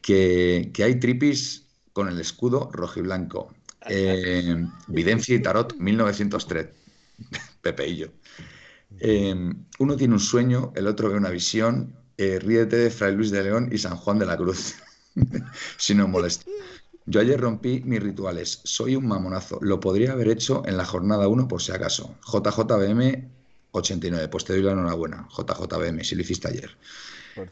Que, hay tripis con el escudo rojo y blanco. Eh, Videncia y Tarot 1903. Pepeillo. Eh, uno tiene un sueño, el otro ve una visión. Eh, ríete de Fray Luis de León y San Juan de la Cruz. si no molesta. Yo ayer rompí mis rituales. Soy un mamonazo. Lo podría haber hecho en la jornada 1 por si acaso. JJBM 89. Pues te doy la enhorabuena. JJBM, si lo hiciste ayer.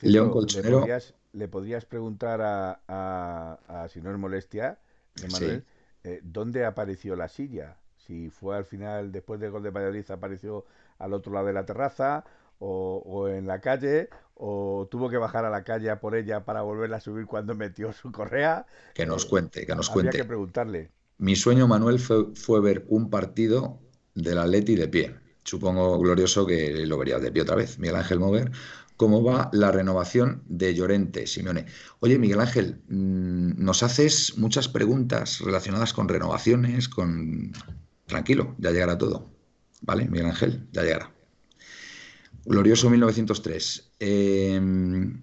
León Colchonero. Le podrías, preguntar a, si no es molestia, Emanuel, eh, ¿dónde apareció la silla? Si fue al final, después del gol de Valladolid, apareció al otro lado de la terraza o, en la calle, o tuvo que bajar a la calle a por ella para volverla a subir cuando metió su correa. Que nos cuente, que nos cuente. Habría que preguntarle. Mi sueño, Manuel, fue, ver un partido del Atleti de pie. Supongo glorioso que lo verías de pie otra vez. Miguel Ángel Mover, ¿cómo va la renovación de Llorente, Simeone? Oye, Miguel Ángel, mm, nos haces muchas preguntas relacionadas con renovaciones, con... Tranquilo, ya llegará todo. ¿Vale, Miguel Ángel? Ya llegará. Glorioso 1903. Em,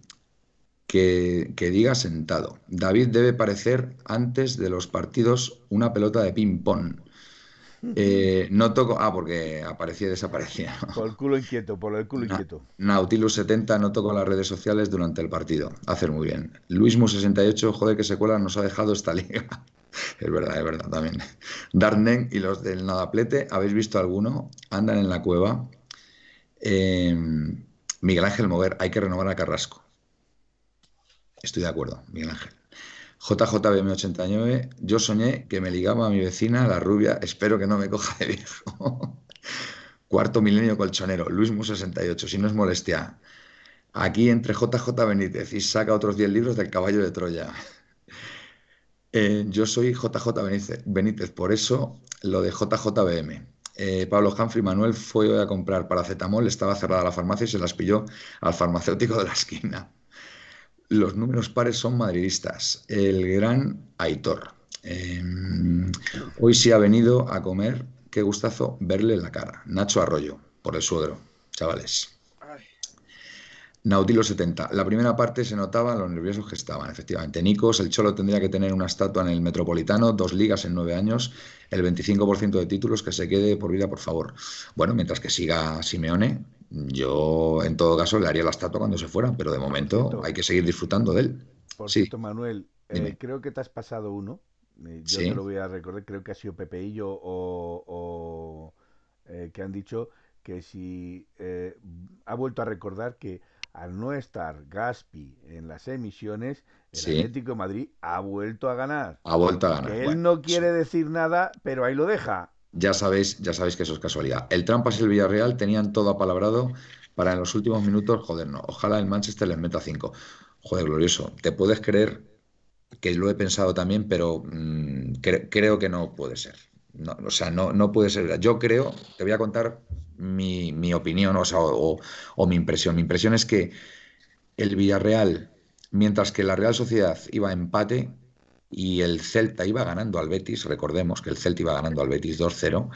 que, diga sentado. David debe parecer antes de los partidos una pelota de ping-pong. Eh, no toco. Ah, porque aparecía y desaparecía. Por el culo inquieto, por el culo inquieto. Nautilus 70 no toco las redes sociales durante el partido. Hacer muy bien. Luismo 68, joder, que secuela nos ha dejado esta liga. es verdad, es verdad también. Darnen y los del Nadaplete, ¿habéis visto alguno? Andan en la cueva eh, Miguel Ángel Mover, hay que renovar a Carrasco. Estoy de acuerdo, Miguel Ángel. JJBM89, yo soñé que me ligaba a mi vecina, la rubia, espero que no me coja de viejo. Cuarto milenio colchonero, Luis Mu68, si no es molestia. Aquí entre JJ Benítez y saca otros 10 libros del caballo de Troya. Eh, yo soy JJ Benítez, por eso lo de JJBM. Eh, Pablo Humphrey Manuel fue a comprar paracetamol, estaba cerrada la farmacia y se las pilló al farmacéutico de la esquina. Los números pares son madridistas. El gran Aitor. Em, hoy sí ha venido a comer. Qué gustazo verle la cara. Nacho Arroyo, por el suegro. Chavales. Nautilo 70. La primera parte se notaba los nerviosos que estaban, efectivamente. Nicos, el Cholo tendría que tener una estatua en el Metropolitano, dos ligas en nueve años, el 25% de títulos que se quede por vida, por favor. Bueno, mientras que siga Simeone, yo en todo caso le haría la estatua cuando se fuera, pero de momento hay que seguir disfrutando de él. Por cierto, Manuel, eh, creo que te has pasado uno. Eh, yo te lo voy a recordar, creo que ha sido Pepeillo o, o eh, que han dicho que si ha vuelto a recordar que al no estar Gaspi en las emisiones, el Sí. Atlético de Madrid ha vuelto a ganar. Ha vuelto a ganar. Que él Bueno, no quiere decir nada, pero ahí lo deja. Ya sabéis, ya sabéis que eso es casualidad. El Trampas y el Villarreal tenían todo apalabrado para en los últimos minutos, joder, no. Ojalá el Manchester les meta cinco. Joder, glorioso. Te puedes creer que lo he pensado también, pero mm, cre- creo que no puede ser. No, o sea, no, no puede ser. Yo creo, te voy a contar mi, opinión, o sea, o, o mi impresión. Mi impresión es que el Villarreal, mientras que la Real Sociedad iba a empate y el Celta iba ganando al Betis, recordemos que el Celta iba ganando al Betis 2-0,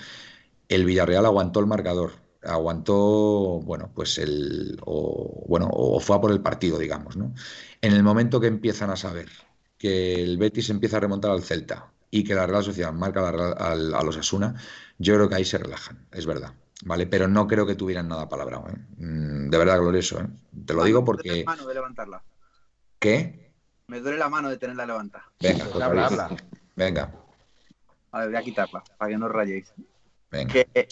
el Villarreal aguantó el marcador, aguantó, bueno, pues el, o, bueno, o fue a por el partido, digamos, ¿no? En el momento que empiezan a saber que el Betis empieza a remontar al Celta y que la Real Sociedad marca la Real- al- a los Asuna, yo creo que ahí se relajan, es verdad. ¿Vale? Pero no creo que tuvieran nada palabrado, ¿eh? Mm, De verdad, glorioso, ¿eh? Te lo digo Me duele porque... la mano de levantarla. ¿Qué? Me duele la mano de tenerla levantada. Venga, Pues habla, habla. Venga, A ver, voy a quitarla para que no os rayéis. venga. Que,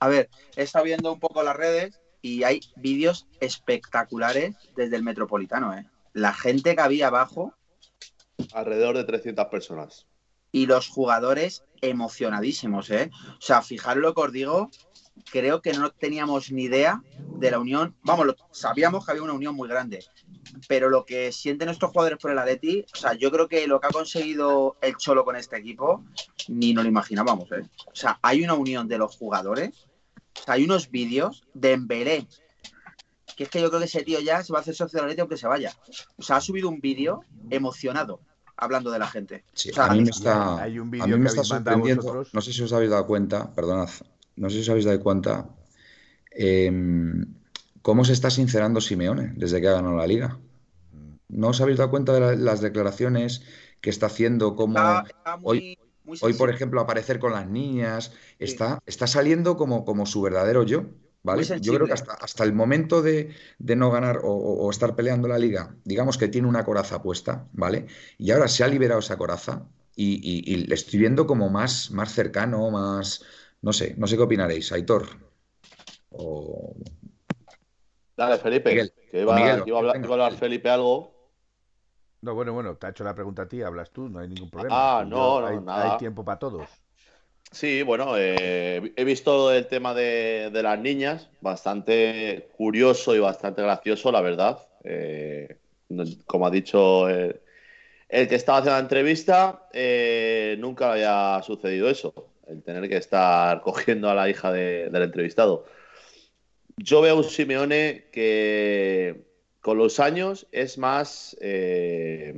a ver, he estado viendo un poco las redes y hay vídeos espectaculares desde el Metropolitano, ¿eh? La gente que había abajo Alrededor de 300 personas. y los jugadores emocionadísimos, ¿eh? O sea, fijaros lo que os digo, creo que no teníamos ni idea de la unión. Vamos, lo- sabíamos que había una unión muy grande, pero lo que sienten estos jugadores por el Atleti, o sea, yo creo que lo que ha conseguido el Cholo con este equipo, ni nos lo imaginábamos, ¿eh? O sea, hay una unión de los jugadores, o sea, hay unos vídeos de Embelé, que es que yo creo que ese tío ya se va a hacer socio del Atleti aunque se vaya. O sea, ha subido un vídeo emocionado hablando de la gente. Sí, O sea, a mí me está, hay un vídeo que me está sorprendiendo, no sé si os habéis dado cuenta, perdonad, no sé si os habéis dado cuenta, em, cómo se está sincerando Simeone desde que ha ganado la liga. ¿No os habéis dado cuenta de la- las declaraciones que está haciendo? Cómo Está, está muy, muy hoy, por ejemplo, aparecer con las niñas, está, está saliendo como, como su verdadero yo, ¿vale? Yo creo que hasta, hasta el momento de, de no ganar o, o- o estar peleando la liga, digamos que tiene una coraza puesta, ¿vale? Y ahora se ha liberado esa coraza y, y- y le estoy viendo como más, más cercano, más, no sé, no sé qué opinaréis, Aitor. O... Dale, Felipe, Miguel, que iba, Miguel, iba a hablar, venga, iba a hablar Miguel. Felipe algo. No, bueno, bueno, te ha hecho la pregunta a ti, hablas tú, no hay ningún problema. Ah, Yo- no, no, hay, nada. hay tiempo para todos. Sí, bueno, eh, he visto el tema de, de las niñas, bastante curioso y bastante gracioso, la verdad. Eh, como ha dicho el, el que estaba haciendo la entrevista, eh, nunca le había sucedido eso, el tener que estar cogiendo a la hija de- del entrevistado. Yo veo a un Simeone que con los años es más... eh,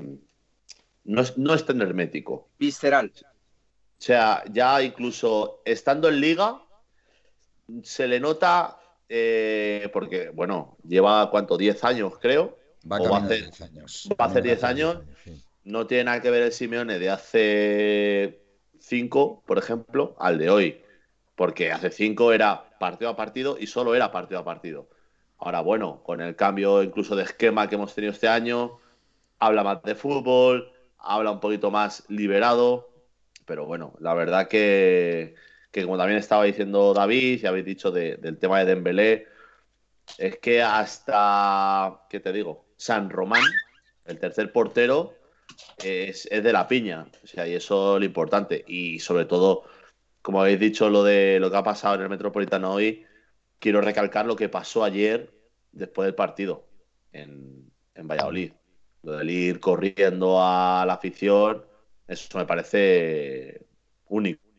no, es, no es tan hermético. Visceral. O sea, ya incluso estando en liga, se le nota, eh, porque, bueno, lleva cuánto, 10 años, creo. Va O va a camino de hacer- 10 años. va a hacer Camino de 10 años. Sí. No tiene nada que ver el Simeone de hace 5, por ejemplo, al de hoy. Porque hace 5 era partido a partido y solo era partido a partido. Ahora, bueno, con el cambio incluso de esquema que hemos tenido este año, habla más de fútbol, habla un poquito más liberado. Pero bueno, la verdad que, que como también estaba diciendo David y habéis dicho de- del tema de Dembélé, es que hasta, ¿qué te digo? San Román, el tercer portero, es, es de la piña. O sea, y eso es lo importante. Y sobre todo, como habéis dicho, lo de lo que ha pasado en el Metropolitano hoy, quiero recalcar lo que pasó ayer después del partido en, en Valladolid. Lo del ir corriendo a la afición, eso me parece único.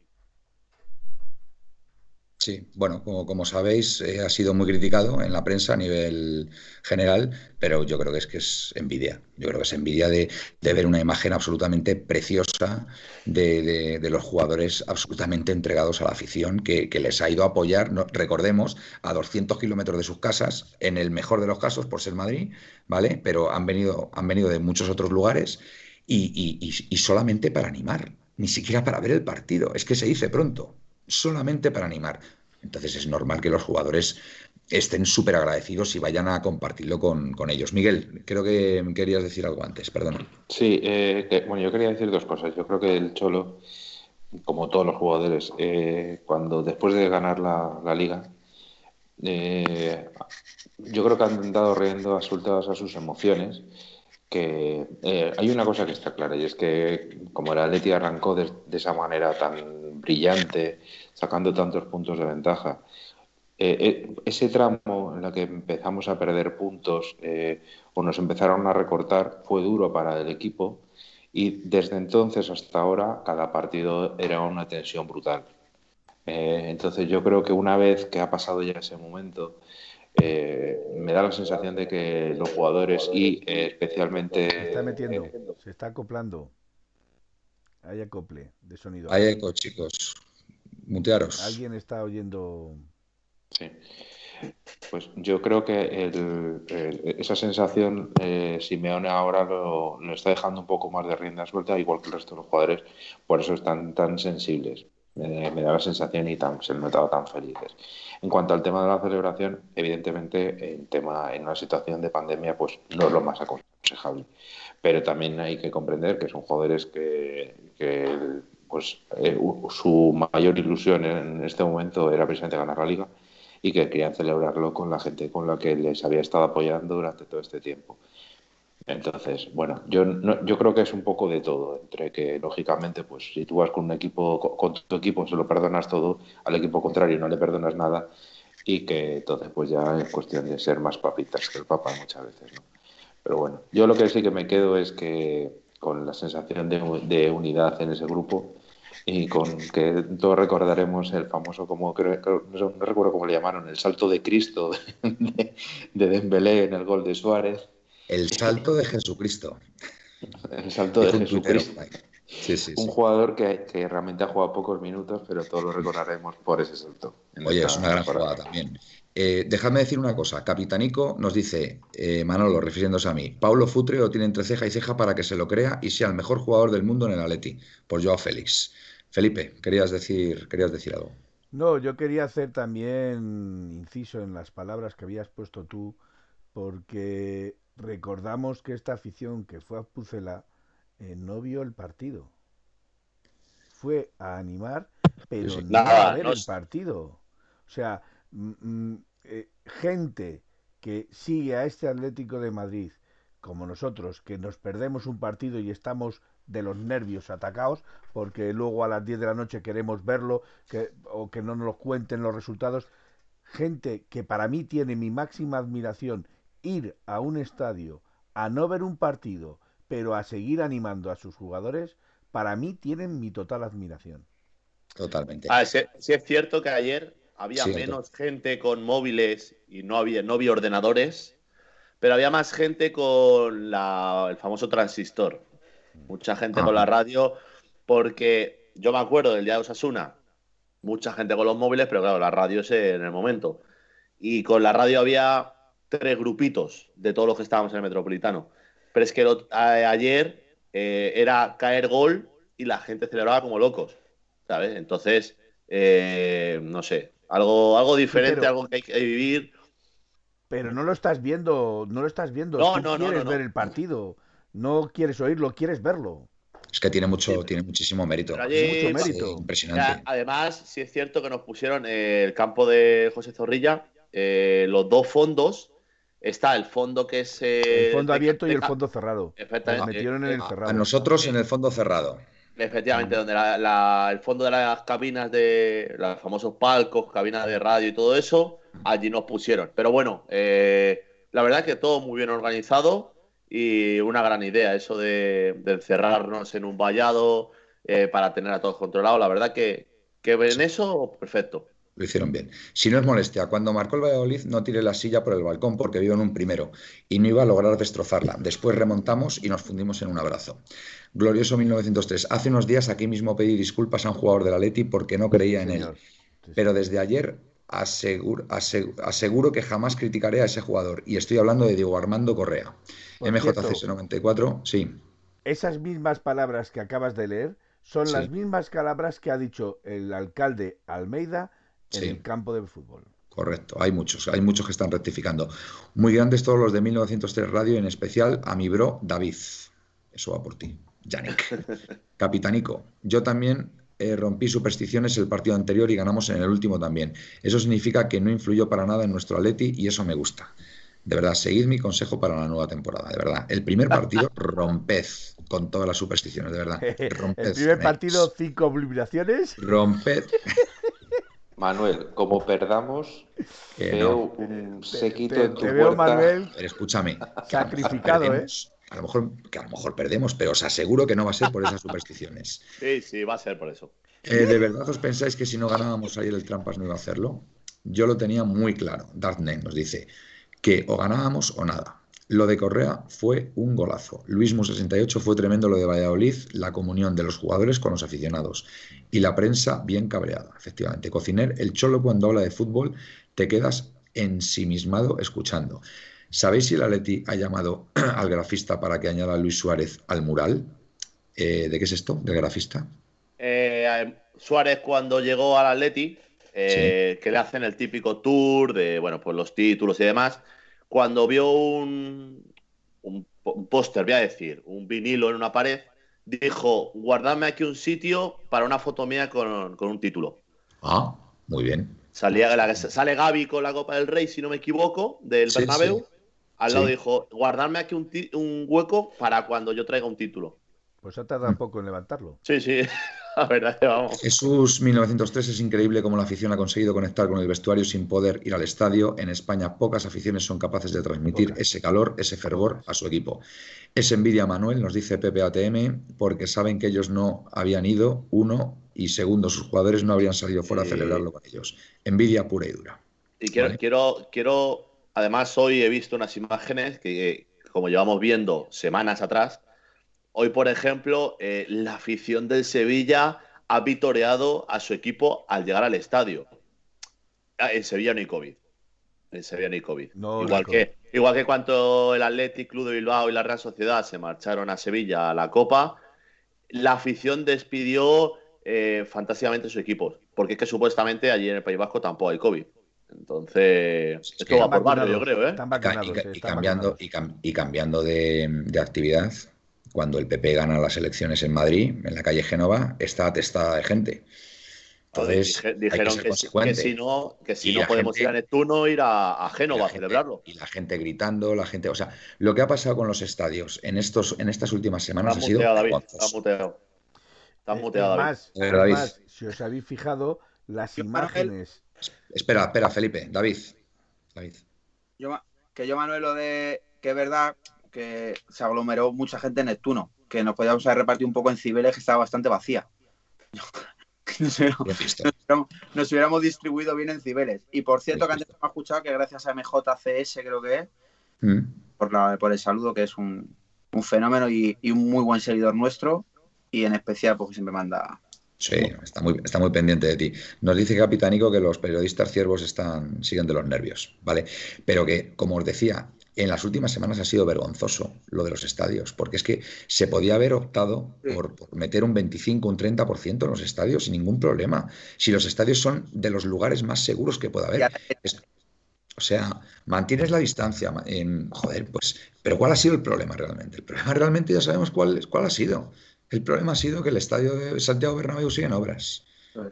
Sí, bueno, como, sabéis, eh, ha sido muy criticado en la prensa a nivel general, pero yo creo que es que es envidia. Yo creo que es envidia de, de ver una imagen absolutamente preciosa de, de- de los jugadores absolutamente entregados a la afición, que, les ha ido a apoyar, recordemos, a 200 kilómetros de sus casas, en el mejor de los casos por ser Madrid, ¿vale? Pero han venido, han venido de muchos otros lugares y, y- y- y solamente para animar, ni siquiera para ver el partido. Es que se dice pronto solamente para animar. Entonces es normal que los jugadores estén súper agradecidos y vayan a compartirlo con, con ellos. Miguel, creo que querías decir algo antes, perdona. Sí, eh, que- bueno, yo quería decir dos cosas. Yo creo que el Cholo, como todos los jugadores, eh, cuando después de ganar la, la liga, eh, yo creo que han dado riendo asultados a sus emociones. Que eh, hay una cosa que está clara y es que como el Atleti arrancó de, esa manera tan brillante, sacando tantos puntos de ventaja, eh, ese tramo en el que empezamos a perder puntos o nos empezaron a recortar fue duro para el equipo y desde entonces hasta ahora cada partido era una tensión brutal. Eh, entonces yo creo que una vez que ha pasado ya ese momento, eh, me da la sensación de que los jugadores y eh, especialmente... Se está metiendo, se está acoplando. Hay acople de sonido. Hay eco, chicos. Mutearos. Alguien está oyendo... Sí. Pues yo creo que esa sensación Simeone ahora lo, lo, está dejando un poco más de rienda suelta, igual que el resto de los jugadores, por eso están tan sensibles me, da la sensación y tan, se han notado tan felices. En cuanto al tema de la celebración, evidentemente el tema en una situación de pandemia pues no es lo más aconsejable, pero también hay que comprender que son jugadores que, pues eh, su mayor ilusión en este momento era precisamente ganar la liga y que querían celebrarlo con la gente con la que les había estado apoyando durante todo este tiempo. Entonces, bueno, yo, yo creo que es un poco de todo, entre que lógicamente, pues si tú vas con un equipo, con, tu equipo se lo perdonas todo, al equipo contrario no le perdonas nada, y que entonces pues ya es cuestión de ser más papitas que el Papa muchas veces, ¿no? Pero bueno, yo lo que sí que me quedo es que con la sensación de, unidad en ese grupo y con que todos recordaremos el famoso, como creo, no, recuerdo cómo le llamaron, el salto de Cristo de, de Dembélé en el gol de Suárez el salto de Jesucristo. El salto de Jesucristo. un jugador que, realmente ha jugado pocos minutos, pero todos lo recordaremos por ese salto. Oye, es una gran jugada también. Eh, déjame decir una cosa. Capitanico nos dice, eh, Manolo, refiriéndose a mí, Paulo Futre lo tiene entre ceja y ceja para que se lo crea y sea el mejor jugador del mundo en el Atleti, por Joao Félix. Felipe, querías decir, querías decir algo. No, yo quería hacer también inciso en las palabras que habías puesto tú, porque Recordamos que esta afición que fue a Pucela eh, no vio el partido. Fue a animar, pero no a ver el partido. O sea, mm, mm, eh, gente que sigue a este Atlético de Madrid, como nosotros, que nos perdemos un partido y estamos de los nervios atacados, porque luego a las 10 de la noche queremos verlo que, o que no nos lo cuenten los resultados. Gente que para mí tiene mi máxima admiración ir a un estadio a no ver un partido, pero a seguir animando a sus jugadores, para mí tienen mi total admiración. Totalmente. Ah, sí, es cierto que ayer había menos gente con móviles y no había, no había ordenadores, pero había más gente con el famoso transistor. Mucha gente con la radio, porque yo me acuerdo del día de Osasuna, mucha gente con los móviles, pero claro, la radio es en el momento. Y con la radio había tres grupitos de todos los que estábamos en el Metropolitano. Pero es que ayer eh, era caer gol y la gente celebraba como locos, ¿sabes? Entonces, eh, no sé, algo, algo diferente, algo que hay que vivir. Pero no lo estás viendo, no lo estás viendo. No, no, no, quieres ver el partido, no quieres oírlo, quieres verlo. Es que tiene mucho, tiene muchísimo mérito. mucho mérito. impresionante. además, sí es cierto que nos pusieron el campo de José Zorrilla, eh, los dos fondos Está el fondo que es. el eh, fondo abierto y el fondo cerrado. Efectivamente. metieron en el cerrado. A nosotros en el fondo cerrado. Efectivamente, donde el fondo de las cabinas de los famosos palcos, cabinas de radio y todo eso, allí nos pusieron. Pero bueno, eh, la verdad es que todo muy bien organizado y una gran idea, eso de, encerrarnos en un vallado eh, para tener a todos controlados. La verdad que, que en eso, perfecto. Lo hicieron bien. Si no es molestia, cuando marcó el Valladolid no tiré la silla por el balcón porque vivo en un primero y no iba a lograr destrozarla. Después remontamos y nos fundimos en un abrazo. Glorioso 1903. Hace unos días aquí mismo pedí disculpas a un jugador de la Leti porque no creía en él. Pero desde ayer aseguro, aseguro, que jamás criticaré a ese jugador. Y estoy hablando de Diego Armando Correa. MJCS 94, sí. Esas mismas palabras que acabas de leer son las mismas palabras que ha dicho el alcalde Almeida en el campo de fútbol. Correcto, hay muchos, hay muchos que están rectificando. Muy grandes todos los de 1903 Radio, en especial a mi bro David. Eso va por ti, Yannick. Capitanico, yo también eh, rompí supersticiones el partido anterior y ganamos en el último también. Eso significa que no influyó para nada en nuestro Atleti y eso me gusta. De verdad, seguid mi consejo para la nueva temporada, de verdad. El primer partido, romped con todas las supersticiones, de verdad. Romped. El primer partido, cinco obligaciones. Romped. Manuel, como perdamos, Que veo no. un séquito Te, en tu te veo, puerta. Manuel, Pero escúchame. sacrificado, ¿eh? A lo mejor, que a lo mejor perdemos, pero os aseguro que no va a ser por esas supersticiones. Sí, sí, va a ser por eso. Eh, ¿De verdad os pensáis que si no ganábamos ayer el Trampas no iba a hacerlo? Yo lo tenía muy claro. Daphne nos dice que o ganábamos o nada. Lo de Correa fue un golazo. Luismo 68 fue tremendo lo de Valladolid, la comunión de los jugadores con los aficionados. Y la prensa bien cabreada, efectivamente. Cociner, el cholo cuando habla de fútbol te quedas ensimismado escuchando. ¿Sabéis si el Atleti ha llamado al grafista para que añada a Luis Suárez al mural? Eh, ¿De qué es esto? ¿Del grafista? Eh, Suárez cuando llegó al Atleti, eh, que le hacen el típico tour de, bueno, pues los títulos y demás, cuando vio un, un, un póster, voy a decir, un vinilo en una pared, dijo, guardadme aquí un sitio para una foto mía con, con un título. Ah, muy bien. Salía, la- sale Gaby con la Copa del Rey, si no me equivoco, del Sí, Bernabéu. sí. Al lado Sí. dijo, guardarme aquí un, un hueco para cuando yo traiga un título. Pues ha tardado poco en levantarlo. Sí, sí, la verdad que vamos. Jesús 1903 es increíble cómo la afición ha conseguido conectar con el vestuario sin poder ir al estadio. En España pocas aficiones son capaces de transmitir ese calor, ese fervor a su equipo. Es envidia Manuel, nos dice Pepe ATM, porque saben que ellos no habían ido, uno, y segundo, sus jugadores no habrían salido fuera Sí. a celebrarlo con ellos. Envidia pura y dura. Y quiero, Vale. quiero, quiero, además hoy he visto unas imágenes que, como llevamos viendo semanas atrás, hoy, por ejemplo, eh, la afición del Sevilla ha vitoreado a su equipo al llegar al estadio. Ah, En Sevilla no hay COVID. En Sevilla no hay COVID. No, no igual, hay COVID. que, igual que cuando el Athletic Club de Bilbao y la Real Sociedad se marcharon a Sevilla a la Copa, la afición despidió eh, fantásticamente a sus equipos. Porque es que supuestamente allí en el País Vasco tampoco hay COVID. Entonces, Es esto va por barrio, yo creo, ¿eh? Están Y, cambiando, y, cam- y cambiando de, de actividad, cuando el PP gana las elecciones en Madrid, en la calle Génova, está atestada de gente. Entonces, Dije- hay que dijeron ser que, si- que consecuente. si no, que si no podemos gente- ir a Neptuno, ir a, a Génova a gente- celebrarlo. Y la gente gritando, la gente, o sea, lo que ha pasado con los estadios en estos, en estas últimas semanas Está ha sido muteado, David. Está muteado. Está muteado, David. más, A ver, es David. más, si os habéis fijado, las Yo, Manuel, imágenes. Espera, espera, Felipe, David. David. Yo, que yo, Manuel, lo de que es verdad que se aglomeró mucha gente en Neptuno, que nos podíamos haber repartido un poco en Cibeles, que estaba bastante vacía. nos, hubiéramos, nos distribuido bien en Cibeles. Y por cierto, que antes hemos escuchado que gracias a MJCS, creo que es, Mm. por, la- por el saludo, que es un, un fenómeno y, y un muy buen seguidor nuestro, y en especial, porque siempre manda. Sí, está muy, está muy pendiente de ti. Nos dice Capitánico que los periodistas ciervos están, siguen de los nervios, ¿vale? Pero que, como os decía, en las últimas semanas ha sido vergonzoso lo de los estadios, porque es que se podía haber optado por, por meter un 25, un 30% en los estadios sin ningún problema. Si los estadios son de los lugares más seguros que pueda haber. Es- o sea, mantienes la distancia. joder, pues, pero ¿cuál ha sido el problema realmente? El problema realmente ya sabemos cuál, cuál ha sido. El problema ha sido que el estadio de Santiago Bernabéu sigue en obras.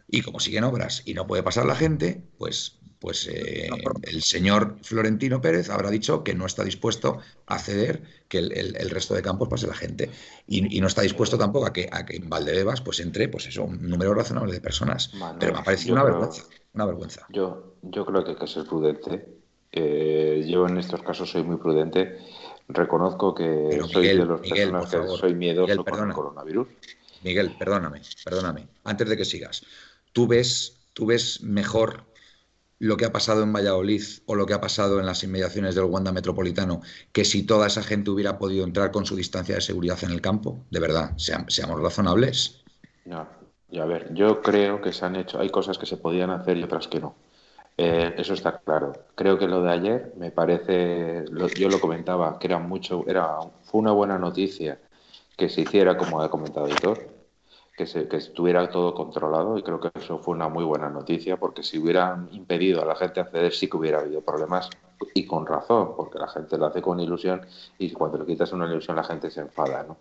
Y como siguen obras y no puede pasar la gente, pues, pues eh, el señor Florentino Pérez habrá dicho que no está dispuesto a ceder que el, el- el resto de campos pase la gente. Y, y no está dispuesto tampoco a que, a que en Valdebebas pues entre pues eso, un número razonable de personas. Manuel, Pero me ha parecido una creo- vergüenza. Una vergüenza. Yo, yo creo que hay que ser prudente. Eh, yo en estos casos soy muy prudente. Reconozco que Pero, soy Miguel, de Miguel, personas que soy miedoso Miguel, con el coronavirus. Miguel, perdóname, perdóname. Antes de que sigas, ¿tú ves, tú ves mejor lo que ha pasado en Valladolid o lo que ha pasado en las inmediaciones del Wanda Metropolitano que si toda esa gente hubiera podido entrar con su distancia de seguridad en el campo? De verdad, seam- seamos razonables. No, a ver, yo creo que se han hecho, hay cosas que se podían hacer y otras que no. Eh, eso está claro. Creo que lo de ayer me parece, yo lo comentaba, que era mucho, era, fue una buena noticia que se hiciera, como ha comentado Hitor, que, se, que estuviera todo controlado y creo que eso fue una muy buena noticia porque si hubieran impedido a la gente acceder sí que hubiera habido problemas y con razón, porque la gente lo hace con ilusión y cuando le quitas una ilusión la gente se enfada, ¿no?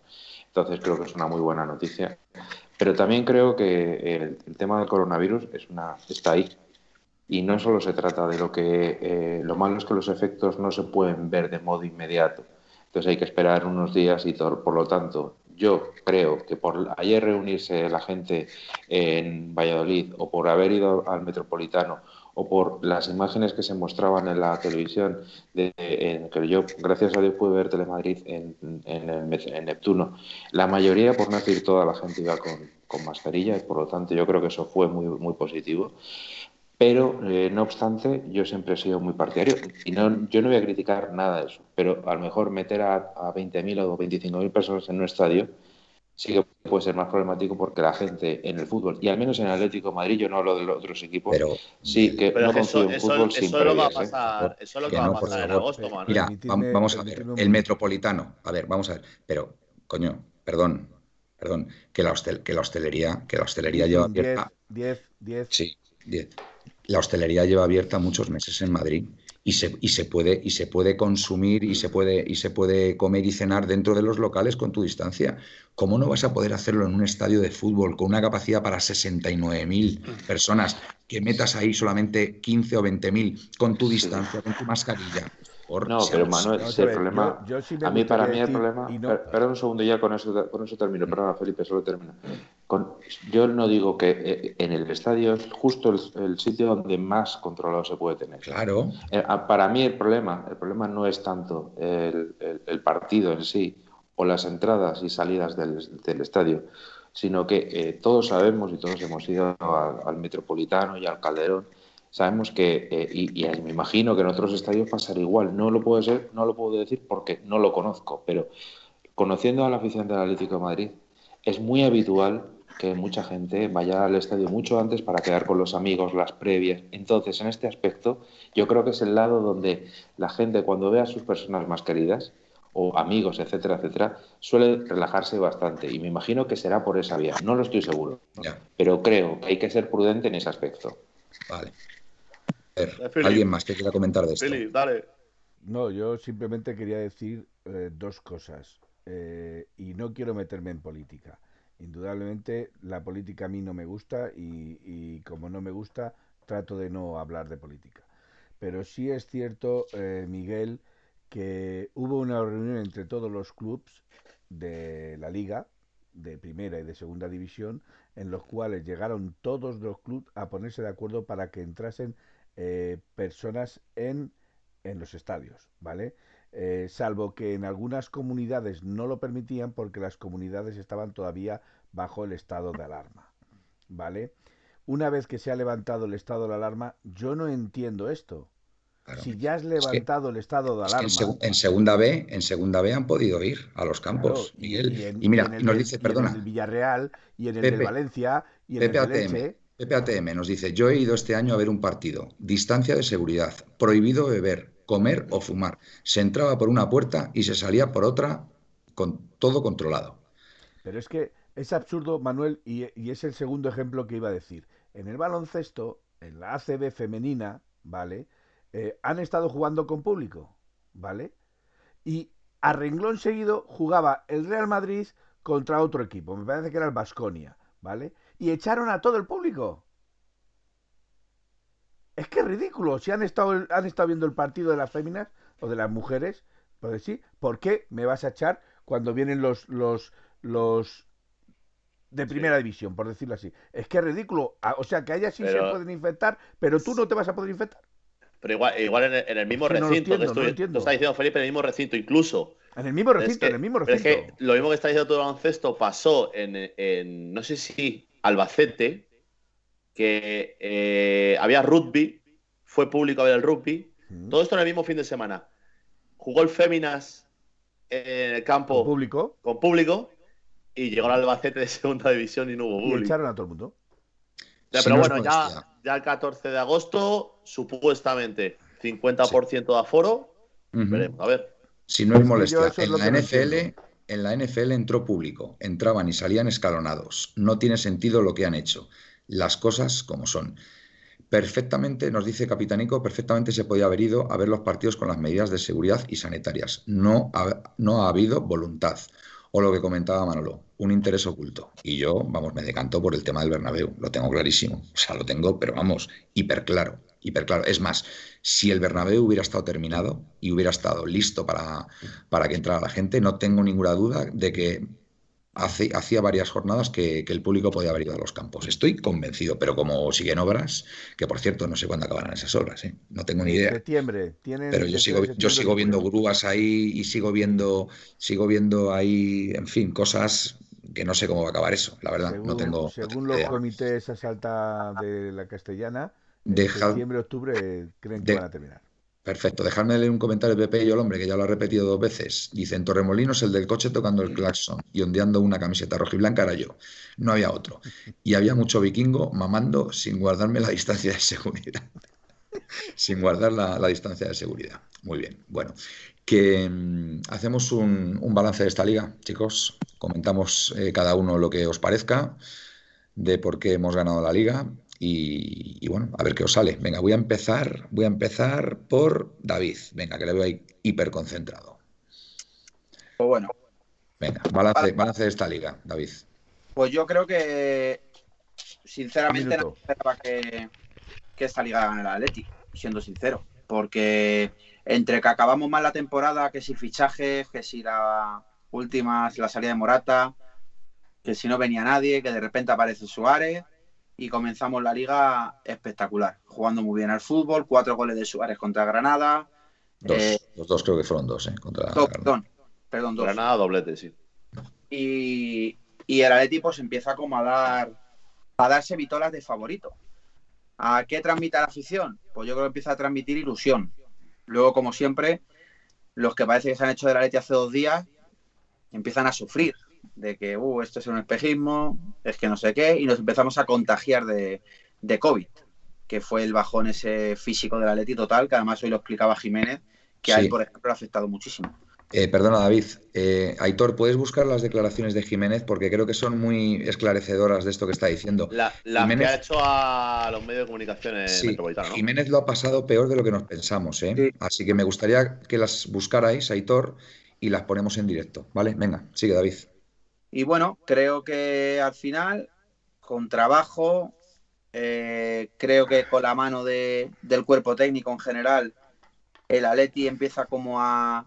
Entonces creo que es una muy buena noticia. Pero también creo que el, tema del coronavirus es una, está ahí. Y no solo se trata de lo que... Eh, lo malo es que los efectos no se pueden ver de modo inmediato. Entonces hay que esperar unos días y todo, por lo tanto yo creo que por ayer reunirse la gente en Valladolid o por haber ido al Metropolitano o por las imágenes que se mostraban en la televisión, de, en que yo, gracias a Dios, pude ver Telemadrid en, en, Neptuno. La mayoría, por no decir toda la gente, iba con, con mascarilla y por lo tanto yo creo que eso fue muy, muy positivo. Pero, eh, no obstante, yo siempre he sido muy partidario y no, yo no voy a criticar nada de eso, pero a lo mejor meter a, a 20.000 o 25.000 personas en un estadio sí que puede ser más problemático porque la gente en el fútbol, y al menos en el Atlético de Madrid, yo no hablo de los otros equipos, pero, sí que pero no confío eso, en fútbol eso, sin eso, lo va a ¿eh? pasar, eso es lo que, que va no, a pasar en agosto, Manuel. Mira, vamos a ver, el metropolitano, a ver, vamos a ver, pero, coño, perdón, perdón, que la, hostel- que la hostelería, que la hostelería lleva abierta, 10, 10, 10. sí, 10. La hostelería lleva abierta muchos meses en Madrid y se, y se puede, y se puede consumir y se puede, y se puede comer y cenar dentro de los locales con tu distancia. ¿Cómo no vas a poder hacerlo en un estadio de fútbol con una capacidad para 69.000 personas, que metas ahí solamente 15 o 20.000 con tu distancia, con tu mascarilla? Por- No, pero Manuel, ver, problema. yo- yo sí me a mí, para mí, el problema. no- per- Perdón un segundo, ya con eso, con eso termino. Perdona, Felipe, solo termino. Con- yo no digo que eh, en el estadio es justo el, el sitio donde más controlado se puede tener. Claro, Eh, Para mí, el problema, el problema no es tanto el, el- el partido en sí o las entradas y salidas del, estadio, sino que eh, todos sabemos y todos hemos ido al, Metropolitano y al Calderón. Sabemos que, eh, y, y me imagino que en otros estadios pasará igual. No lo puedo ser, no lo puedo decir porque no lo conozco, pero conociendo a la afición del Atlético de Madrid, es muy habitual que mucha gente vaya al estadio mucho antes para quedar con los amigos, las previas. Entonces, en este aspecto, yo creo que es el lado donde la gente, cuando ve a sus personas más queridas, o amigos, etcétera, etcétera, suele relajarse bastante. Y me imagino que será por esa vía. No lo estoy seguro. ya, Pero creo que hay que ser prudente en ese aspecto. vale. A ver, Eh. ¿alguien más que quiera comentar de esto? Philip, dale. No, yo simplemente quería decir eh, dos cosas. eh, y no quiero meterme en política. Indudablemente la política a mí no me gusta y, y como no me gusta trato de no hablar de política. Pero sí es cierto, eh, Miguel, que hubo una reunión entre todos los clubes de la liga, de primera y de segunda división, en los cuales llegaron todos los clubes a ponerse de acuerdo para que entrasen eh, personas en, en los estadios, ¿vale? Eh, salvo que en algunas comunidades no lo permitían porque las comunidades estaban todavía bajo el estado de alarma, ¿vale? Una vez que se ha levantado el estado de alarma, yo no entiendo esto. Claro. Si ya has que- levantado el estado de en, alarma, en segunda B, en segunda B han podido ir a los campos, Miguel. y en, Y mira, y en el nos dice, y en perdona, el Villarreal, y en el Pepe, del Valencia, y en Pepe el del ATM. Pepe ATM nos dice, yo he ido este año a ver un partido, distancia de seguridad, prohibido beber, comer o fumar. Se entraba por una puerta y se salía por otra, con todo controlado. Pero es que es absurdo, Manuel, y, y es el segundo ejemplo que iba a decir. En el baloncesto, en la ACB femenina, ¿vale? Eh, han estado jugando con público, ¿vale? Y a renglón seguido jugaba el Real Madrid contra otro equipo, me parece que era el Basconia, ¿vale? Y echaron a todo el público. Es que es ridículo. Si han estado, han estado viendo el partido de las féminas o de las mujeres, pues sí, ¿por qué me vas a echar cuando vienen los, los, los de primera división, por decirlo así? Es que es ridículo. O sea, que a ellas sí Pero- se pueden infectar, pero tú no te vas a poder infectar. Pero igual, igual en, el, en el mismo Es que no recinto, entiendo, que estoy, no está diciendo Felipe, en el mismo recinto, incluso. En el mismo es recinto, que- en el mismo pero es recinto. que lo mismo que está diciendo tu baloncesto pasó en, en, no sé si Albacete, que eh, había rugby, fue público a ver el rugby, Mm. todo esto en el mismo fin de semana. Jugó el Féminas en el campo Con público con público y llegó al Albacete de segunda división y no hubo y público. echaron a todo el mundo. Ya, Si pero bueno, ya, ya el 14 de agosto, supuestamente 50% de aforo. Veremos, a ver. Si no es molestia, en la NFL, entiendo. En la NFL entró público, entraban y salían escalonados. No tiene sentido lo que han hecho. Las cosas como son. Perfectamente, nos dice Capitanico, perfectamente se podía haber ido a ver los partidos con las medidas de seguridad y sanitarias. No ha, no ha habido voluntad. O lo que comentaba Manolo, un interés oculto. Y yo, vamos, me decanto por el tema del Bernabéu. Lo tengo clarísimo. O sea, lo tengo, pero vamos, hiper claro. Hiper claro. Es más, si el Bernabéu hubiera estado terminado y hubiera estado listo para, para que entrara la gente, no tengo ninguna duda de que hace, hacía varias jornadas que, que, el público podía haber ido a los campos. Estoy convencido, pero como siguen obras, que por cierto no sé cuándo acabarán esas obras, ¿eh? no tengo ni idea. Septiembre, tienen pero yo sigo, yo sigo viendo grúas ahí y sigo viendo, sigo viendo ahí, en fin, cosas que no sé cómo va a acabar eso, la verdad. Según, no tengo. según no tengo los idea. comités a salta de la castellana, en Deja- septiembre, octubre creen que de- van a terminar. Perfecto, dejadme leer un comentario de Pepe y el hombre, que ya lo ha repetido dos veces. Dice, en Torremolinos el del coche tocando el claxon y ondeando una camiseta rojiblanca era yo. No había otro. Y había mucho vikingo mamando sin guardarme la distancia de seguridad. sin guardar la, la distancia de seguridad. Muy bien. Bueno, que mm, hacemos un, un balance de esta liga, chicos. Comentamos eh, cada uno lo que os parezca de por qué hemos ganado la liga y, y bueno, a ver qué os sale. Venga, voy a empezar, voy a empezar por David. Venga, que le veo ahí hiper concentrado. Pues bueno, Venga, balance, balance de esta liga, David. pues yo creo que sinceramente no esperaba que, que esta liga la ganara el Atleti, siendo sincero. Porque entre que acabamos mal la temporada, que si fichajes, que si la última, la salida de Morata, que si no venía nadie, que de repente aparece Suárez y comenzamos la liga espectacular, jugando muy bien al fútbol, cuatro goles de Suárez contra Granada, Dos, Eh, los dos creo que fueron dos, ¿eh? Contra dos, perdón, perdón, dos. Granada doblete, sí. y, y el Atleti pues empieza como a dar a darse vitolas de favorito. ¿A qué transmite a la afición? Pues yo creo que empieza a transmitir ilusión. Luego, como siempre, los que parece que se han hecho del Atleti hace dos días empiezan a sufrir de que uh, esto es un espejismo, es que no sé qué, y nos empezamos a contagiar de, de COVID, que fue el bajón ese físico del Atleti total, que además hoy lo explicaba Jiménez, que a Sí. él, por ejemplo, le ha afectado muchísimo. Eh, perdona, David. Eh, Aitor, ¿puedes buscar las declaraciones de Jiménez? Porque creo que son muy esclarecedoras de esto que está diciendo. La, la Jiménez- que ha hecho a los medios de comunicación Sí, Metropolitano, ¿no? Jiménez lo ha pasado peor de lo que nos pensamos, ¿eh? Sí. Así que me gustaría que las buscarais, Aitor, y las ponemos en directo, ¿vale? Venga, sigue, David. Y bueno, creo que al final, con trabajo, eh, creo que con la mano de- del cuerpo técnico en general, el Atleti empieza como a,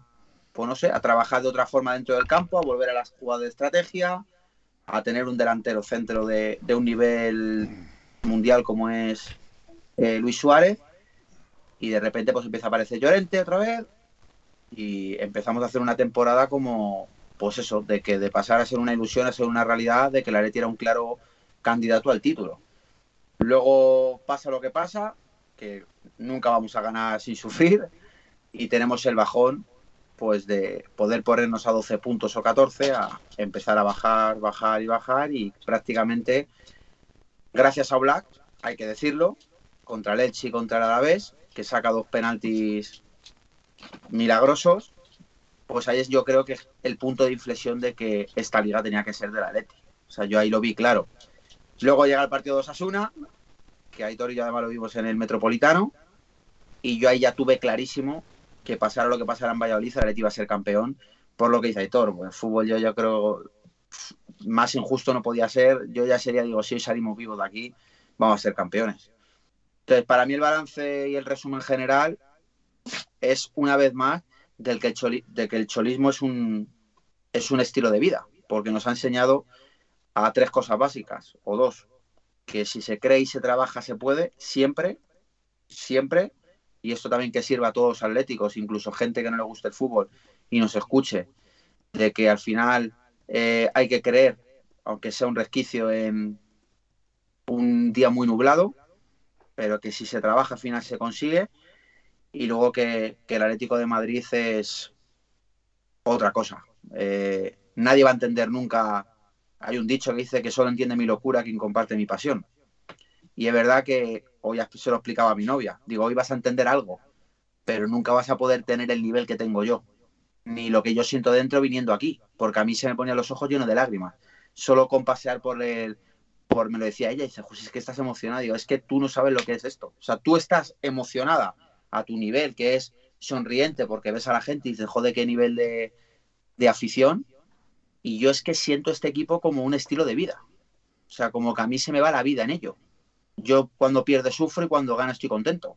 pues no sé, a trabajar de otra forma dentro del campo, a volver a las jugadas de estrategia, a tener un delantero centro de, de un nivel mundial como es eh, Luis Suárez. Y de repente pues empieza a aparecer Llorente otra vez y empezamos a hacer una temporada como, pues eso, de que de pasar a ser una ilusión a ser una realidad, de que el Atleti era un claro candidato al título. Luego pasa lo que pasa, que nunca vamos a ganar sin sufrir y tenemos el bajón pues de poder ponernos a 12 puntos o 14 a empezar a bajar, bajar y bajar y prácticamente gracias a Black, hay que decirlo, contra el Elche y contra el Alavés, que saca dos penaltis milagrosos, pues ahí es yo creo que el punto de inflexión de que esta liga tenía que ser de la Atleti. O sea, yo ahí lo vi claro. Luego llega el partido de Osasuna, que Aitor y yo además lo vimos en el Metropolitano, y yo ahí ya tuve clarísimo que pasara lo que pasara en Valladolid, el Atleti iba a ser campeón, por lo que dice Aitor. Pues el fútbol yo, yo creo más injusto no podía ser. Yo ya sería, digo, si hoy salimos vivos de aquí, vamos a ser campeones. Entonces, para mí el balance y el resumen general es una vez más del que el, choli- de que el cholismo es un, es un estilo de vida, porque nos ha enseñado a tres cosas básicas, o dos, que si se cree y se trabaja se puede, siempre, siempre, y esto también que sirva a todos los atléticos, incluso gente que no le guste el fútbol y nos escuche, de que al final eh, hay que creer, aunque sea un resquicio en un día muy nublado, pero que si se trabaja al final se consigue y luego que, que el Atlético de Madrid es otra cosa. Eh, nadie va a entender nunca. Hay un dicho que dice que solo entiende mi locura quien comparte mi pasión. Y es verdad que hoy se lo explicaba a mi novia. Digo, hoy vas a entender algo, pero nunca vas a poder tener el nivel que tengo yo. ni lo que yo siento dentro viniendo aquí, porque a mí se me ponían los ojos llenos de lágrimas. Solo con pasear por el, por, me lo decía ella, y dice, José, es que estás emocionada. Digo, es que tú no sabes lo que es esto. O sea, tú estás emocionada a tu nivel, que es sonriente, porque ves a la gente y dices, joder, qué nivel de, de afición. Y yo es que siento este equipo como un estilo de vida. O sea, como que a mí se me va la vida en ello. Yo cuando pierde sufro y cuando gana estoy contento.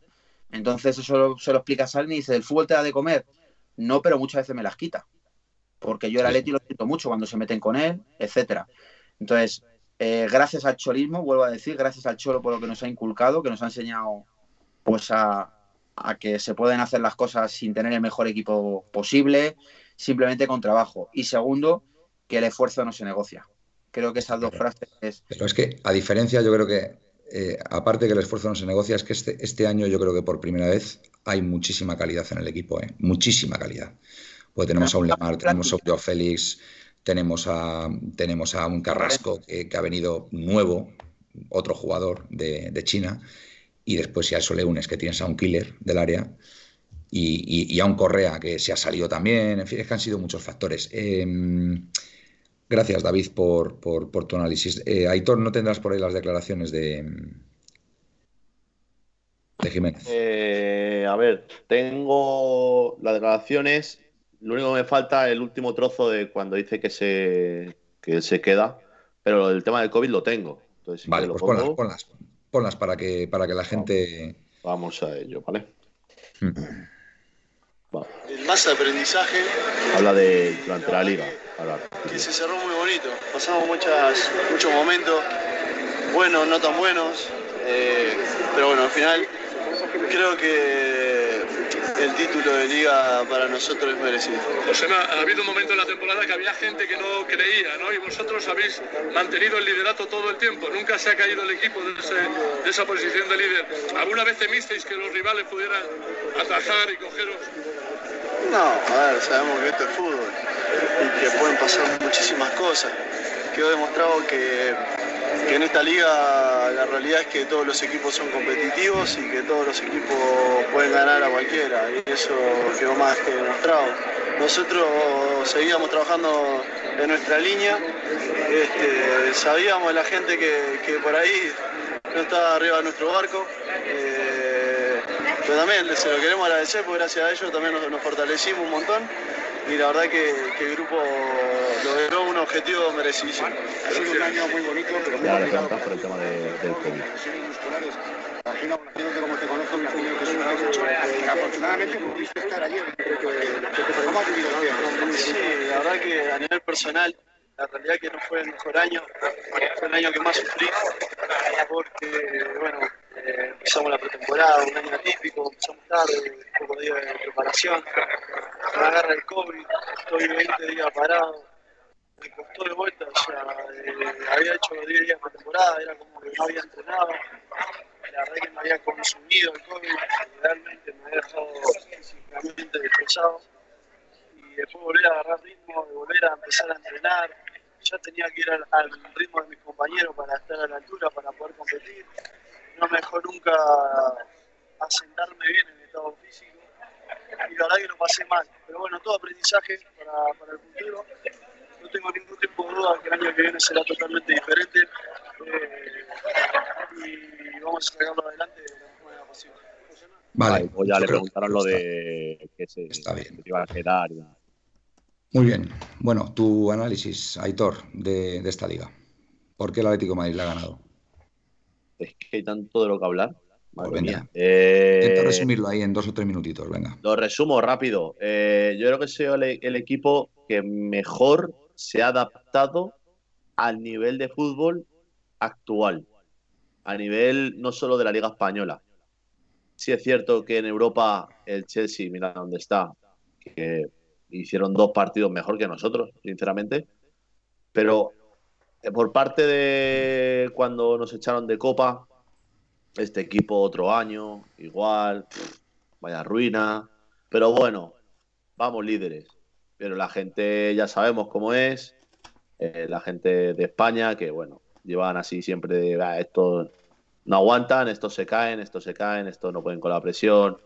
Entonces eso se lo explica a Salni y dice, ¿el fútbol te da de comer? No, pero muchas veces me las quita. Porque yo el Atleti lo siento mucho cuando se meten con él, etcétera. Entonces, eh, gracias al cholismo, vuelvo a decir, gracias al cholo por lo que nos ha inculcado, que nos ha enseñado pues a, a que se pueden hacer las cosas sin tener el mejor equipo posible, simplemente con trabajo. Y segundo, que el esfuerzo no se negocia. Creo que esas dos frases... Pero es que, a diferencia, yo creo que eh, aparte que el esfuerzo no se negocia, es que este, este, año yo creo que por primera vez hay muchísima calidad en el equipo, ¿eh? muchísima calidad. Pues tenemos a un Lemar, tenemos a un Félix, tenemos a, tenemos a un Carrasco que, ha venido nuevo, otro jugador de, China, y después ya a eso le unes que tienes a un killer del área y, a un Correa que se ha salido también, en fin, es que han sido muchos factores. Em, Gracias, David, por, tu análisis. Eh, Aitor, ¿no tendrás por ahí las declaraciones de, de Jiménez? Eh, a ver, tengo las declaraciones. Lo único que me falta es el último trozo de cuando dice que se, que se queda, pero el tema del COVID lo tengo. vale, pues ponlas, ponlas, para que, para que la gente... Vamos a ello, ¿vale? Mm. El más aprendizaje. Habla de durante la liga. Que se cerró muy bonito. Pasamos muchas, muchos momentos, buenos, no tan buenos. Eh, pero bueno, al final creo que el título de liga para nosotros es merecido. José, ha habido un momento en la temporada que había gente que no creía, ¿no? Y vosotros habéis mantenido el liderato todo el tiempo. Nunca se ha caído el equipo de, de esa posición de líder. ¿Alguna vez temisteis que los rivales pudieran atajar y cogeros? No, a ver, sabemos que esto es fútbol y que pueden pasar muchísimas cosas. Quedó demostrado que, en esta liga la realidad es que todos los equipos son competitivos y que todos los equipos pueden ganar a cualquiera y eso quedó más que demostrado. Nosotros seguíamos trabajando en nuestra línea, este, sabíamos la gente que, por ahí no estaba arriba de nuestro barco. Eh, pero también se lo queremos agradecer porque gracias a ellos también nos, fortalecimos un montón y la verdad que, el grupo logró un objetivo merecidísimo. Ha sido un año muy bonito, pero muy complicado por el tema de, del COVID. Imagino, como te conozco, me imagino que es una. Afortunadamente pudiste estar ayer. ¿Cómo has vivido Sí, la verdad que a nivel personal la realidad que no fue el mejor año, fue el año que más sufrí, porque, bueno, eh, empezamos la pretemporada, un año atípico, empezamos tarde, pocos días de preparación, me agarra el COVID, estoy 20 días parado, me costó de vuelta, o sea, eh, había hecho 10 días de pretemporada, era como que no había entrenado, la verdad que me había consumido el COVID, realmente me había dejado físicamente destrozado, y después volver a agarrar ritmo, de volver a empezar a entrenar, ya tenía que ir al, al ritmo de mis compañeros para estar a la altura, para poder competir no me dejó nunca asentarme bien en el estado físico y la verdad que lo pasé mal. Pero bueno, todo aprendizaje para, para el futuro. No tengo ningún tipo de duda que el año que viene será totalmente diferente eh, y vamos a sacarlo adelante de la mejor manera posible. Vale, pues ya le preguntaron lo de que se, está bien. iba a quedar. Muy bien. Bueno, tu análisis, Aitor, de, de esta liga. ¿Por qué el Atlético de Madrid la ha ganado? es que hay tanto de lo que hablar. Pues mía. Eh, Intento resumirlo ahí en dos o tres minutitos, venga. Lo resumo rápido. Eh, yo creo que soy el, el, equipo que mejor se ha adaptado al nivel de fútbol actual. A nivel no solo de la Liga Española. Sí es cierto que en Europa el Chelsea, mira dónde está, que hicieron dos partidos mejor que nosotros, sinceramente. Pero eh, por parte de cuando nos echaron de copa, este equipo otro año, igual, vaya ruina. Pero bueno, vamos líderes. Pero la gente ya sabemos cómo es. Eh, la gente de España, que bueno, llevan así siempre ah, estos no aguantan, estos se caen, estos se caen, estos no pueden con la presión.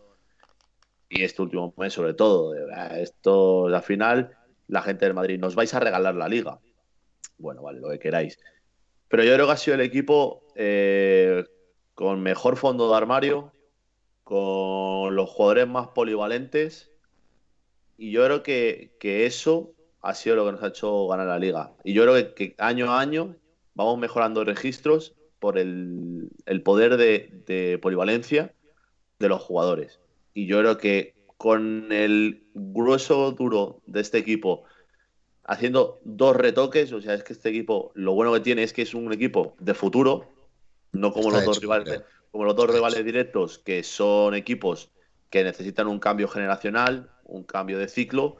Y este último mes sobre todo. Esto, al final, la gente del Madrid, nos vais a regalar la liga. Bueno, vale, lo que queráis. Pero yo creo que ha sido el equipo eh, con mejor fondo de armario, con los jugadores más polivalentes. Y yo creo que, eso ha sido lo que nos ha hecho ganar la liga. Y yo creo que, año a año vamos mejorando registros por el, poder de polivalencia de los jugadores. Y yo creo que con el grueso duro de este equipo, haciendo dos retoques, o sea, es que este equipo, lo bueno que tiene es que es un equipo de futuro, no como los dos rivales, como los dos rivales directos, que son equipos que necesitan un cambio generacional, un cambio de ciclo.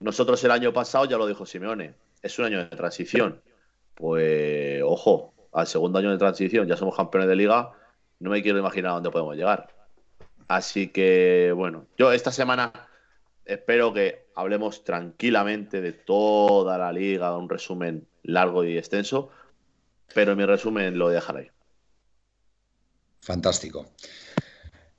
Nosotros el año pasado, ya lo dijo Simeone, es un año de transición. Pues, ojo, al segundo año de transición ya somos campeones de liga, no me quiero imaginar a dónde podemos llegar. Así que, bueno, yo esta semana espero que hablemos tranquilamente de toda la liga, un resumen largo y extenso, pero mi resumen lo dejaré ahí. Fantástico.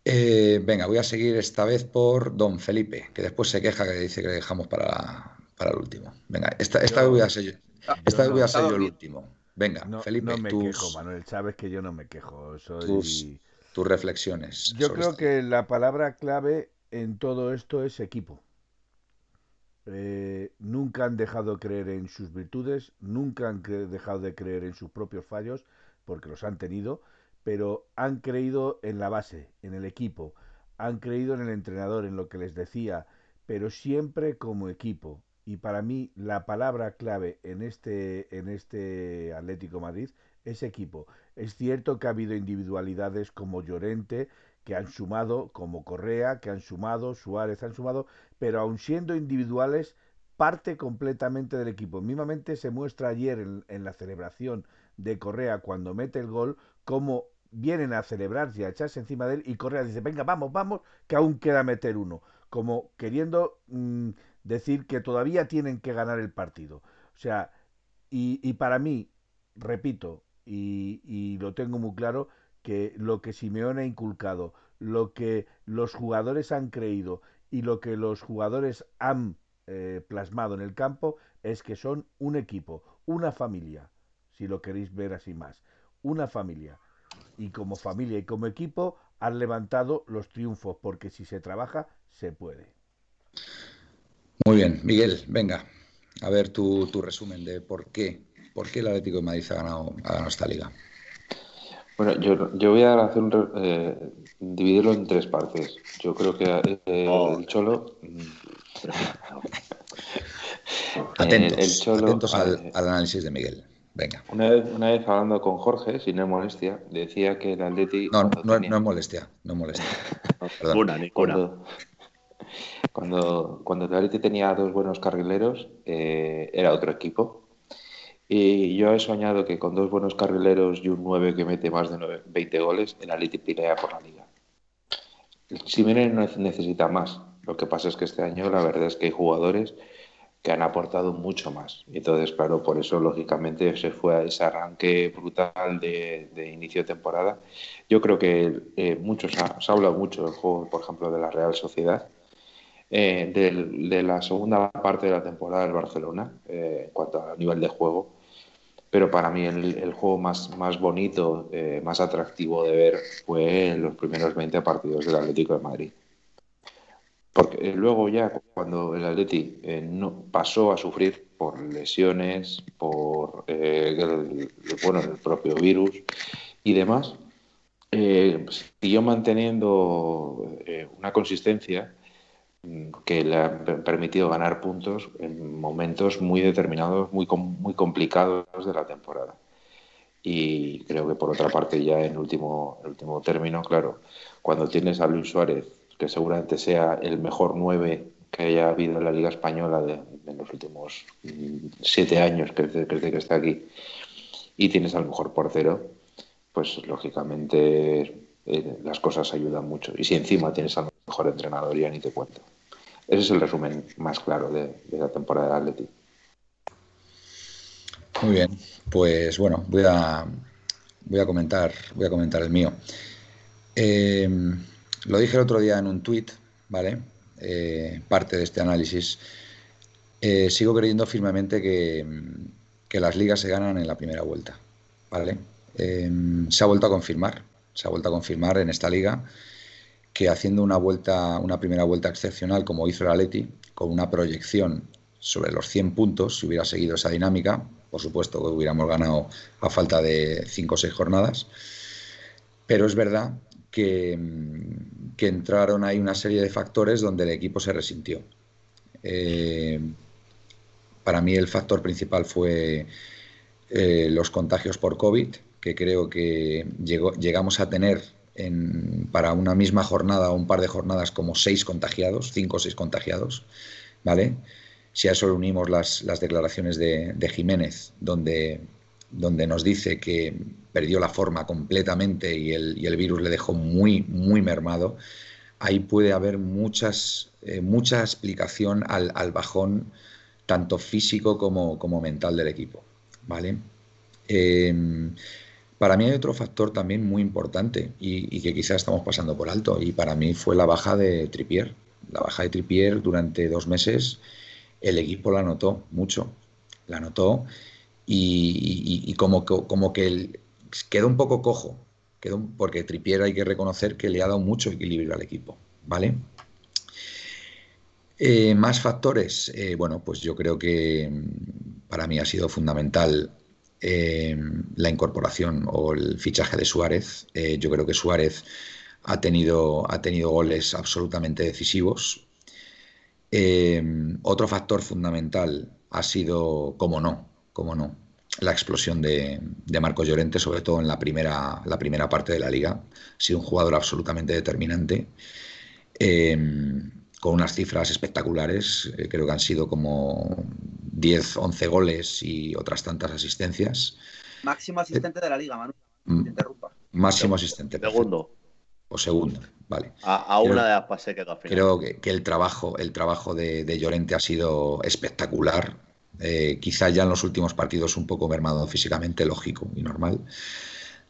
Eh, venga, voy a seguir esta vez por Don Felipe, que después se queja que dice que dejamos para, para el último. Venga, esta, esta vez voy a ser yo, esta vez voy a ser yo el último. Venga, Felipe. No me quejo, Manuel, sabes que yo no me quejo. Soy tus reflexiones. Yo creo que la palabra clave en todo esto es equipo. Eh, nunca han dejado de creer en sus virtudes, nunca han dejado de creer en sus propios fallos, porque los han tenido, pero han creído en la base, en el equipo, han creído en el entrenador, en lo que les decía, pero siempre como equipo. Y para mí la palabra clave en este, en este Atlético Madrid es equipo. Es cierto que ha habido individualidades como Llorente, que han sumado, como Correa, que han sumado, Suárez han sumado, pero aun siendo individuales, parte completamente del equipo. Mismamente se muestra ayer en, la celebración de Correa cuando mete el gol, como vienen a celebrarse y a echarse encima de él, y Correa dice, venga, vamos, vamos, que aún queda meter uno, como queriendo mm, decir que todavía tienen que ganar el partido. O sea, y para mí, repito, y, lo tengo muy claro, que lo que Simeone ha inculcado, lo que los jugadores han creído y lo que los jugadores han eh, plasmado en el campo es que son un equipo, una familia, si lo queréis ver así más, una familia. Y como familia y como equipo han levantado los triunfos, porque si se trabaja, se puede. Muy bien, Miguel, venga, a ver tu, tu resumen de por qué ¿Por qué el Atlético de Madrid ha ganado, esta liga? Bueno, yo, voy a hacer un, eh, dividirlo en tres partes. Yo creo que eh, el Cholo. Mm, atentos, atentos al, análisis de Miguel. Venga. Una vez, una vez hablando con Jorge, si no es molestia, decía que el Atlético. No, no, no, es molestia, no es molestia. Perdón. ninguna. Cuando, cuando, el Atlético tenía dos buenos carrileros, eh, era otro equipo y yo he soñado que con dos buenos carrileros y un 9 que mete más de 20 goles, el Atleti pelea por la liga. Simeone no necesita más. Lo que pasa es que este año la verdad es que hay jugadores que han aportado mucho más. Entonces, claro, por eso lógicamente se fue a ese arranque brutal de, inicio de temporada. Yo creo que eh, muchos se ha hablado mucho del juego, por ejemplo, de la Real Sociedad, eh, de la segunda parte de la temporada del Barcelona, eh, en cuanto a nivel de juego pero para mí el, juego más, más bonito, eh, más atractivo de ver fue los primeros 20 partidos del Atlético de Madrid. Porque luego ya cuando el Atleti eh, pasó a sufrir por lesiones, por eh, bueno, el propio virus y demás, siguió manteniendo una consistencia que le ha permitido ganar puntos en momentos muy determinados, muy, muy complicados de la temporada. Y creo que por otra parte, ya en último, último término, claro, cuando tienes a Luis Suárez, que seguramente sea el mejor nueve que haya habido en la Liga Española de, los últimos mm, siete años que desde, que está aquí, y tienes al mejor portero, pues lógicamente eh, las cosas ayudan mucho. Y si encima tienes al mejor entrenador, ya ni te cuento. Ese es el resumen más claro de, la temporada de Atleti. Muy bien, pues bueno, voy a, voy a comentar, voy a comentar el mío. Eh, lo dije el otro día en un tuit ¿vale? Eh, parte de este análisis, eh, sigo creyendo firmemente que, que, las ligas se ganan en la primera vuelta, ¿vale? se ha vuelto a confirmar, se ha vuelto a confirmar en esta liga que haciendo una vuelta, una primera vuelta excepcional como hizo el Atleti, con una proyección sobre los 100 puntos, si hubiera seguido esa dinámica, por supuesto que hubiéramos ganado a falta de 5 o 6 jornadas, pero es verdad que, entraron ahí una serie de factores donde el equipo se resintió. Eh, para mí el factor principal fue eh, los contagios por COVID, que creo que llegamos a tener para una misma jornada o un par de jornadas como seis contagiados, cinco o seis contagiados, ¿vale? Si a eso unimos las, declaraciones de, Jiménez, donde, donde nos dice que perdió la forma completamente y el, virus le dejó muy, muy mermado, ahí puede haber muchas, eh, mucha explicación al, bajón tanto físico como, como mental del equipo, ¿vale? Eh, para mí hay otro factor también muy importante y, que quizás estamos pasando por alto y para mí fue la baja de Tripier. La baja de Tripier durante dos meses el equipo la notó mucho, la notó y, como, que quedó un poco cojo, porque Tripier hay que reconocer que le ha dado mucho equilibrio al equipo, ¿vale? Eh, más factores, eh, bueno, pues yo creo que mm, para mí ha sido fundamental eh, la incorporación o el fichaje de Suárez. Eh, yo creo que Suárez ha tenido, ha tenido goles absolutamente decisivos. Eh, otro factor fundamental ha sido, como no, como no, la explosión de, Marcos Llorente, sobre todo en la primera, la primera parte de la liga. Ha sido un jugador absolutamente determinante con unas cifras espectaculares, creo que han sido como 10, 11 goles y otras tantas asistencias. Máximo asistente de la liga, Manu. Mm, máximo asistente. Segundo. O segundo, vale. A, una de las pases que Creo que, el trabajo, el trabajo de, Llorente ha sido espectacular. Eh, quizá ya en los últimos partidos un poco mermado físicamente, lógico y normal.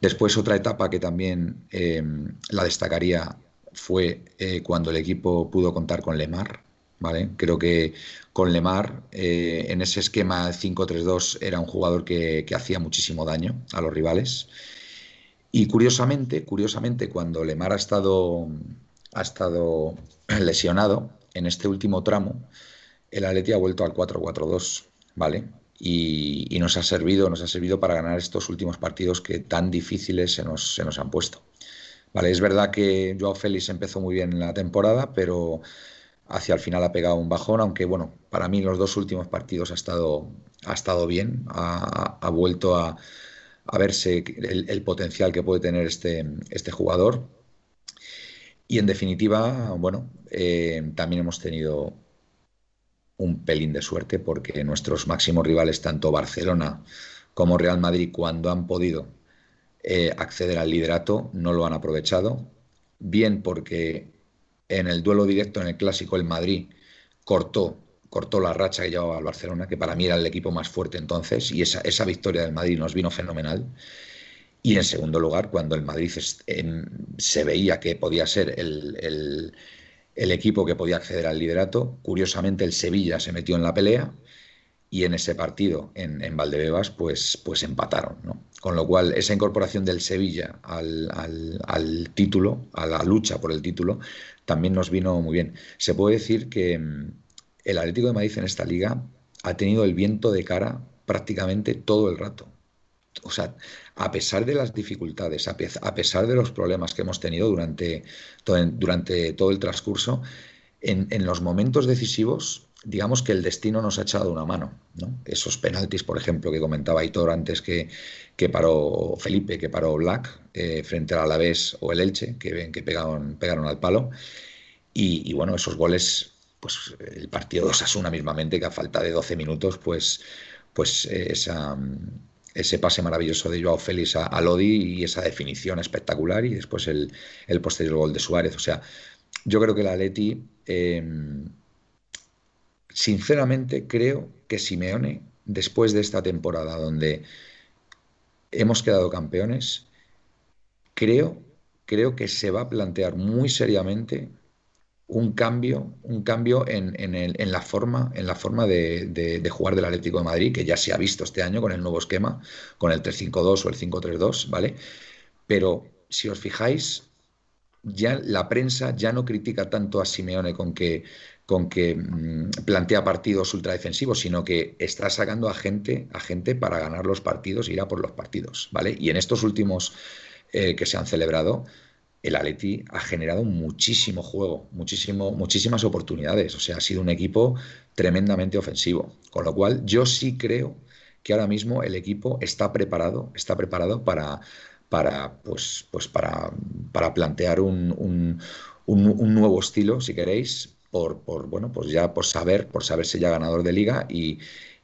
Después otra etapa que también eh, la destacaría fue eh, cuando el equipo pudo contar con Lemar. ¿Vale? Creo que con Lemar, eh, en ese esquema 5-3-2, era un jugador que, hacía muchísimo daño a los rivales. Y curiosamente, curiosamente, cuando Lemar ha estado, ha estado lesionado en este último tramo, el Atleti ha vuelto al 4-4-2, ¿vale? Y, y, nos ha servido, nos ha servido para ganar estos últimos partidos que tan difíciles se nos, se nos han puesto. Vale, es verdad que Joao Félix empezó muy bien en la temporada, pero hacia el final ha pegado un bajón, aunque bueno, para mí los dos últimos partidos ha estado, ha estado bien, ha, vuelto a, verse el, potencial que puede tener este, este jugador. Y en definitiva, bueno, eh, también hemos tenido un pelín de suerte porque nuestros máximos rivales, tanto Barcelona como Real Madrid, cuando han podido eh, acceder al liderato, no lo han aprovechado, bien porque en el duelo directo en el clásico el Madrid cortó, cortó la racha que llevaba al Barcelona, que para mí era el equipo más fuerte entonces, y esa, esa victoria del Madrid nos vino fenomenal. Y en segundo lugar, cuando el Madrid se veía que podía ser el, el, equipo que podía acceder al liderato, curiosamente el Sevilla se metió en la pelea y en ese partido en, en Valdebebas pues, pues empataron. ¿no? Con lo cual, esa incorporación del Sevilla al, al, título, a la lucha por el título, también nos vino muy bien. Se puede decir que mm, el Atlético de Madrid en esta liga ha tenido el viento de cara prácticamente todo el rato. O sea, a pesar de las dificultades, a pesar de los problemas que hemos tenido durante durante todo el transcurso, en, los momentos decisivos digamos que el destino nos ha echado una mano. ¿no? Esos penaltis, por ejemplo, que comentaba Aitor antes que, que paró Felipe, que paró Black eh, frente al Alavés o el Elche, que ven que pegaron, pegaron al palo. Y, bueno, esos goles, pues el partido de Osasuna mismamente, que a falta de 12 minutos, pues, pues eh, ese pase maravilloso de Joao Félix a, Lodi y esa definición espectacular y después el, el posterior gol de Suárez. O sea, yo creo que la Atleti... Eh, Sinceramente creo que Simeone, después de esta temporada donde hemos quedado campeones, creo, creo que se va a plantear muy seriamente un cambio, un cambio en, la forma, en la forma de, de, de, jugar del Atlético de Madrid, que ya se ha visto este año con el nuevo esquema, con el 3-5-2 o el 5-3-2, ¿vale? Pero si os fijáis, ya la prensa ya no critica tanto a Simeone con que, con que mmm, plantea partidos ultradefensivos, sino que está sacando a gente, a gente para ganar los partidos, ir a por los partidos, ¿vale? Y en estos últimos eh, que se han celebrado, el Atleti ha generado muchísimo juego, muchísimo, muchísimas oportunidades. O sea, ha sido un equipo tremendamente ofensivo. Con lo cual, yo sí creo que ahora mismo el equipo está preparado, está preparado para, para, pues, pues para, para plantear un, un, un, nuevo estilo, si queréis, por, por, bueno, pues ya por saber, por saberse ya ganador de liga y,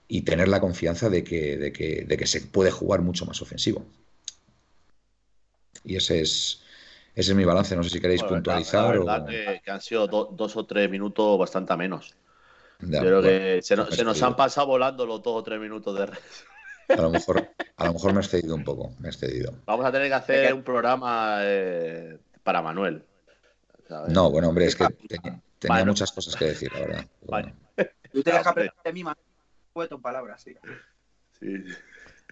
y tener la confianza de que, de, que, de que se puede jugar mucho más ofensivo. Y ese es, ese es mi balance, no sé si queréis bueno, puntualizar. La verdad, o... que, que, han sido do, dos o tres minutos bastante menos. Ya, Yo creo bueno, que se, no, se, nos han pasado volando los dos o tres minutos de red. A lo mejor, a lo mejor me he excedido un poco, me he excedido. Vamos a tener que hacer un programa eh, para Manuel. ¿sabes? No, bueno, hombre, es que tenía, tenía bueno. muchas cosas que decir, la verdad. Vale. Tú te dejas aprender a mí, Manuel, palabras, sí. sí.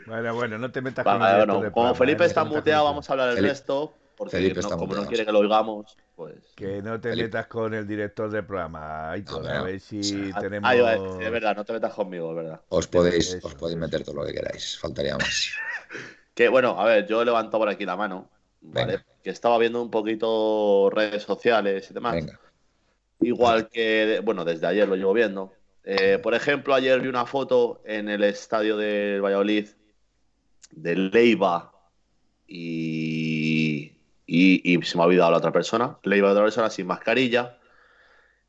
Bueno, bueno, no te metas vale, con el bueno, Como Felipe está muteado, vamos a hablar del Felipe. resto. Porque Felipe no, como no quiere que lo oigamos, pues. Que no te Felipe. metas con el director del programa. Aitor, a ver si tenemos. Ah, es verdad, no te metas conmigo, es verdad. Os podéis, os podéis meter todo lo que queráis, faltaría más. que bueno, a ver, yo he levantado por aquí la mano, ¿vale? Venga. Que estaba viendo un poquito redes sociales y demás. Venga. Igual que, bueno, desde ayer lo llevo viendo. Eh, por ejemplo, ayer vi una foto en el estadio del Valladolid de Leiva y y, y, se me ha olvidado la otra persona, le iba a otra persona sin mascarilla.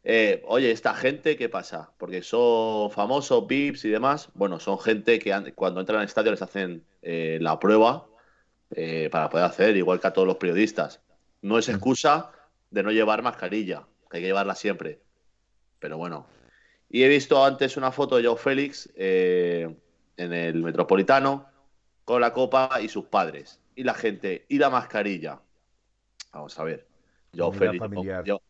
Eh, oye, esta gente, ¿qué pasa? Porque son famosos, VIPs y demás. Bueno, son gente que cuando entran al estadio les hacen eh, la prueba eh, para poder hacer, igual que a todos los periodistas. No es excusa de no llevar mascarilla, hay que llevarla siempre. Pero bueno. Y he visto antes una foto de Joe Félix en el Metropolitano con la copa y sus padres. Y la gente, y la mascarilla. Vamos a ver. Yo, Félix, yo,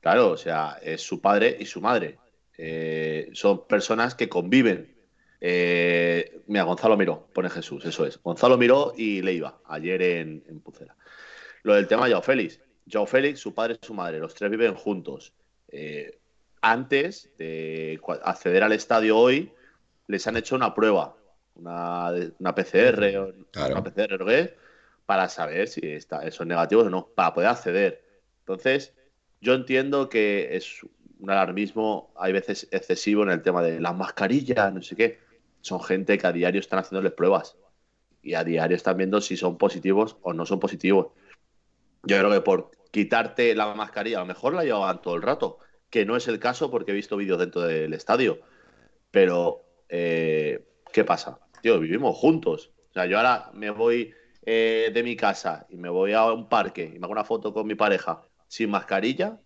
claro, o sea, es su padre y su madre. Eh, son personas que conviven. Eh, mira, Gonzalo Miró, pone Jesús, eso es. Gonzalo Miró y Leiva, ayer en, en Pucera. Lo del tema de Joao Félix. Joao Félix, su padre y su madre, los tres viven juntos. Eh, antes de acceder al estadio hoy, les han hecho una prueba, una, una PCR, claro. una PCR, ¿no? para saber si está, son negativos o no, para poder acceder. Entonces, yo entiendo que es un alarmismo, hay veces excesivo en el tema de las mascarillas, no sé qué. Son gente que a diario están haciéndoles pruebas y a diario están viendo si son positivos o no son positivos. Yo creo que por quitarte la mascarilla, a lo mejor la llevaban todo el rato, que no es el caso porque he visto vídeos dentro del estadio. Pero, eh, ¿qué pasa? Tío, vivimos juntos. O sea, yo ahora me voy eh, de mi casa y me voy a un parque y me hago una foto con mi pareja sin mascarilla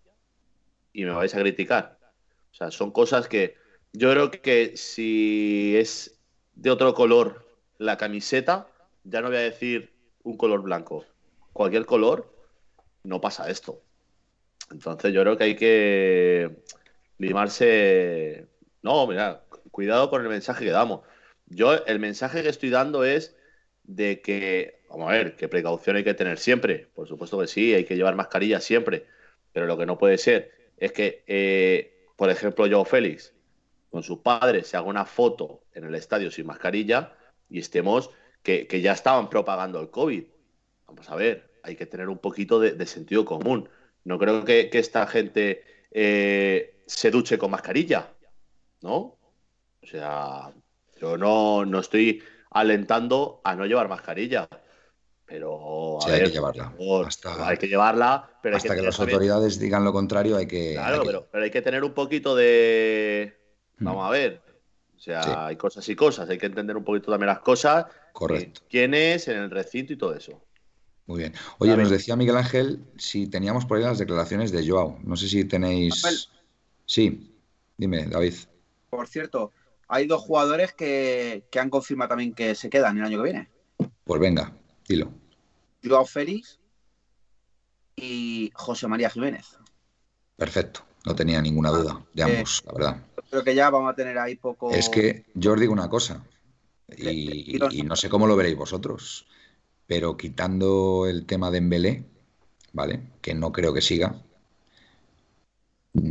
y me vais a criticar. O sea, son cosas que yo creo que si es de otro color la camiseta, ya no voy a decir un color blanco, cualquier color, no pasa esto. Entonces yo creo que hay que limarse. No, mira, cuidado con el mensaje que damos. Yo el mensaje que estoy dando es de que Vamos a ver, qué precaución hay que tener siempre. Por supuesto que sí, hay que llevar mascarilla siempre. Pero lo que no puede ser es que, eh, por ejemplo, yo, Félix, con sus padres, se haga una foto en el estadio sin mascarilla y estemos que, que ya estaban propagando el COVID. Vamos a ver, hay que tener un poquito de, de sentido común. No creo que, que esta gente eh, se duche con mascarilla, ¿no? O sea, yo no, no estoy alentando a no llevar mascarilla. Pero sí, ver, hay que llevarla. Hasta, hay que llevarla, pero hasta que, que las también... autoridades digan lo contrario, hay que. Claro, hay que... Pero, pero, hay que tener un poquito de. Vamos mm. a ver. O sea, sí. hay cosas y cosas. Hay que entender un poquito también las cosas. Correcto. ¿Quién es en el recinto y todo eso? Muy bien. Oye, nos decía Miguel Ángel si teníamos por ahí las declaraciones de Joao. No sé si tenéis. Sí, dime, David. Por cierto, hay dos jugadores que, que han confirmado también que se quedan el año que viene. Pues venga, Dilo. Joao Félix y José María Jiménez. Perfecto, no tenía ninguna duda de ambos, la verdad. Creo que ya vamos a tener ahí poco. Es que yo os digo una cosa, y, y no sé cómo lo veréis vosotros, pero quitando el tema de Embelé, ¿vale? Que no creo que siga.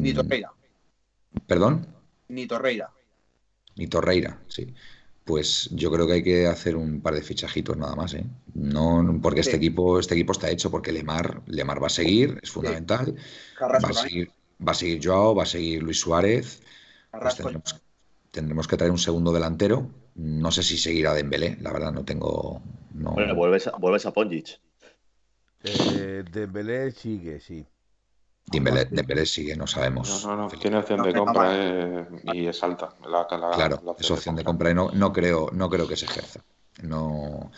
Ni Mm, Torreira. ¿Perdón? Ni Torreira. Ni Torreira, sí. Pues yo creo que hay que hacer un par de fichajitos nada más, ¿eh? No, porque este Sí. equipo, este equipo está hecho porque Lemar, Lemar va a seguir, es fundamental. Carrasco Va a seguir, va a seguir Joao, va a seguir Luis Suárez. Pues tendremos que traer un segundo delantero. No sé si seguirá Dembélé, la verdad no tengo. No, Bueno, vuelves a, vuelves a Ponjic. Eh, Dembélé sigue, sí. Dembélé, Dembélé sigue, no sabemos. No, no, no, tiene opción de compra eh, y es alta. La, la- Claro, la es opción de compra y no, no creo, no creo que se ejerza. No.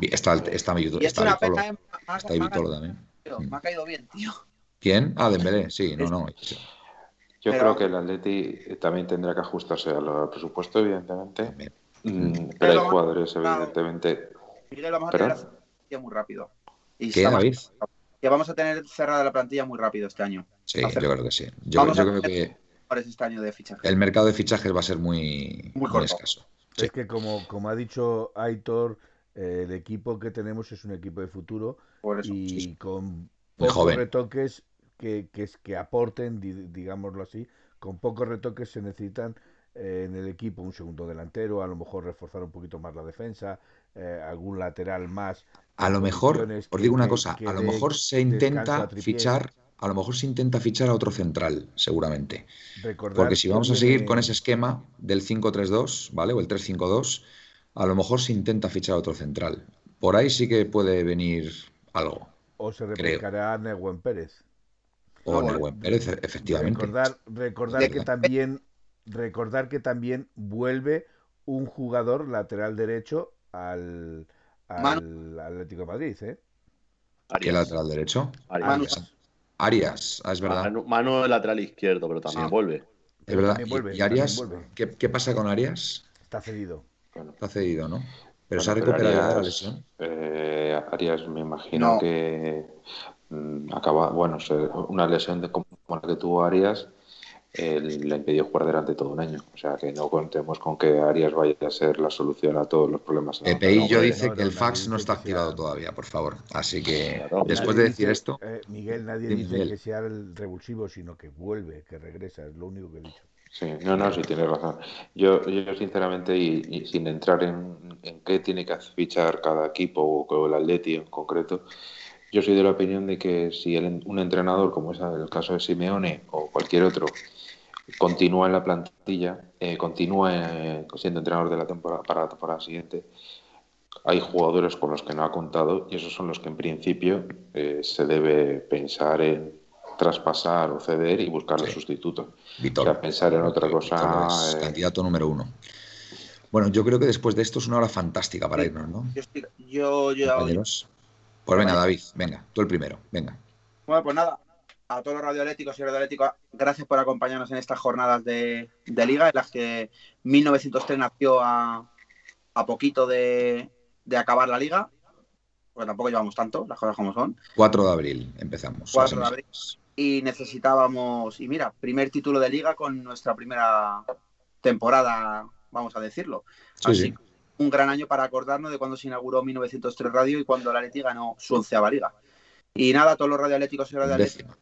Está, está, Y está Vitolo, ¿eh? Está Vitolo caído- también. tío, me ha caído bien, tío. ¿Quién? Ah, Dembélé, sí, no, no. Yo Pero- creo que el Atleti eh, también tendrá que ajustarse al al presupuesto, evidentemente. También. Mm, Pero hay jugadores, claro. evidentemente. Miguel, vamos a ¿Perdón? tener la plantilla muy rápido. Y ¿Qué, estamos- David? Que vamos a tener cerrada la plantilla muy rápido este año. Sí, Hacer- yo creo que sí. Yo, a creo que este año de fichaje. el mercado de fichajes va a ser muy, Muy muy corto. escaso. Sí. Es que como, como ha dicho Aitor, eh, el equipo que tenemos es un equipo de futuro Por eso. y con pocos joven. retoques que, que, aporten, di- digámoslo así, con pocos retoques se necesitan en el equipo un segundo delantero, a lo mejor reforzar un poquito más la defensa, eh, algún lateral más. A lo mejor, os digo una que- cosa, que a lo mejor se intenta a fichar, a lo mejor se intenta fichar a otro central, seguramente. Recordar Porque si vamos a seguir con ese esquema del 5-3-2, ¿vale? O el 3-5-2, a lo mejor se intenta fichar a otro central. Por ahí sí que puede venir algo. O se replicará Nehuen Pérez. O No, Pérez, e- efectivamente. Recordar, recordar que- también recordar que también vuelve un jugador lateral derecho al, al Atlético de Madrid, ¿eh? ¿Qué Arias. lateral derecho? Arias. Manu. Arias, ah, es verdad. Manu, Manu es lateral izquierdo, pero también Sí. vuelve. Es verdad. también ¿Y- vuelve, ¿Y, Arias? vuelve. ¿Qué, qué pasa con Arias? Está cedido. Bueno, Está cedido, ¿no? Pero bueno, se ha recuperado la Arias, lesión. eh, Arias me imagino No. que mm, acaba, bueno, una lesión de, como la que tuvo Arias eh, le impidió jugar durante todo un año. O sea que no contemos con que Arias vaya a ser la solución a todos los problemas. Pepe No, y yo dice no, que no, el fax no está activado todavía, por favor. Así que Claro, después de decir dice- esto, eh, Miguel, nadie dice Miguel. que sea el revulsivo, sino que vuelve, que regresa, es lo único que he dicho. Sí, no, no, sí tienes razón. Yo, yo sinceramente, y, y sin entrar en, en qué tiene que fichar cada equipo o, o el Atleti en concreto, yo soy de la opinión de que si el- un entrenador, como es el caso de Simeone o cualquier otro, continúa en la plantilla, eh, continúa eh, siendo entrenador de la temporada para la temporada siguiente, hay jugadores con los que no ha contado y esos son los que en principio eh, se debe pensar en traspasar o ceder y buscarle Sí. sustitutos. Víctor. O sea, pensar en otra cosa, es eh, candidato número uno. Bueno, yo creo que después de esto es una hora fantástica para Sí. irnos, ¿no? Yo, estoy- yo, yo- Compañeros. Pues venga, David, venga, tú el primero, venga. Bueno, pues nada, a todos los radioeléctricos y radioeléctricos, gracias por acompañarnos en estas jornadas de, de liga, en las que 1903 nació a, a poquito de, de acabar la liga, porque tampoco llevamos tanto, las cosas como son, 4 de abril empezamos. 4 de abril. y necesitábamos, y mira, primer título de liga con nuestra primera temporada, vamos a decirlo. Sí, Así sí. que un gran año para acordarnos de cuando se inauguró 1903 Radio y cuando la Atleti ganó su onceava liga. Y nada, todos los radioatléticos y. Décima,